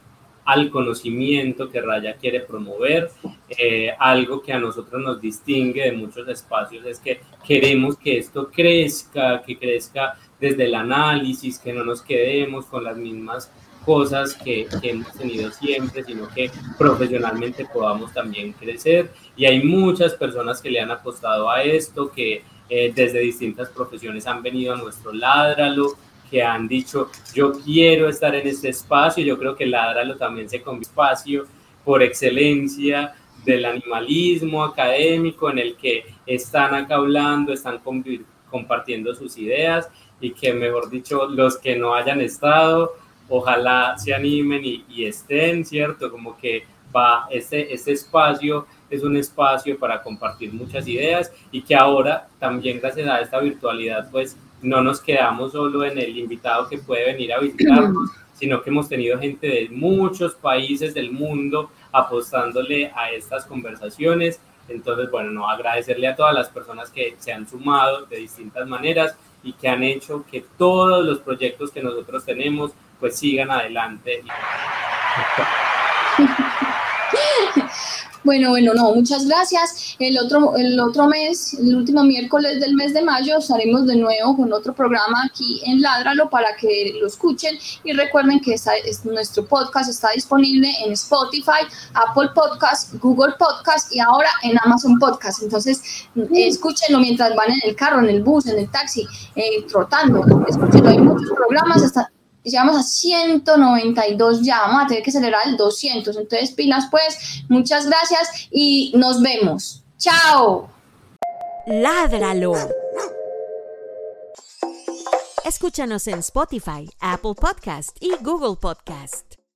al conocimiento que Raya quiere promover. Eh, algo que a nosotros nos distingue de muchos espacios es que queremos que esto crezca, que crezca desde el análisis, que no nos quedemos con las mismas cosas que, que, hemos tenido siempre, sino que profesionalmente podamos también crecer. Y hay muchas personas que le han apostado a esto, que eh, desde distintas profesiones han venido a nuestro Ládralo, que han dicho, yo quiero estar en este espacio, yo creo que Ládralo también se convierte espacio por excelencia del animalismo académico en el que están acá están compartiendo sus ideas y que, mejor dicho, los que no hayan estado, ojalá se animen y, y estén, ¿cierto? Como que va, este, este espacio es un espacio para compartir muchas ideas y que ahora también gracias a esta virtualidad pues no nos quedamos solo en el invitado que puede venir a visitarnos, sino que hemos tenido gente de muchos países del mundo apostándole a estas conversaciones. Entonces, bueno, no agradecerle a todas las personas que se han sumado de distintas maneras y que han hecho que todos los proyectos que nosotros tenemos pues sigan adelante. Bueno, bueno, no, muchas gracias. El otro, el otro mes, el último miércoles del mes de mayo, estaremos de nuevo con otro programa aquí en Ládralo para que lo escuchen y recuerden que esta, es, nuestro podcast está disponible en Spotify, Apple Podcast, Google Podcast y ahora en Amazon Podcast. Entonces, escúchenlo mientras van en el carro, en el bus, en el taxi, eh, trotando. Escúchenlo, hay muchos programas, hasta llegamos a 192 ya, vamos a tener que acelerar el 200. Entonces, pilas pues, muchas gracias y nos vemos. ¡Chao! Ládralo. Escúchanos en Spotify, Apple Podcast y Google Podcast.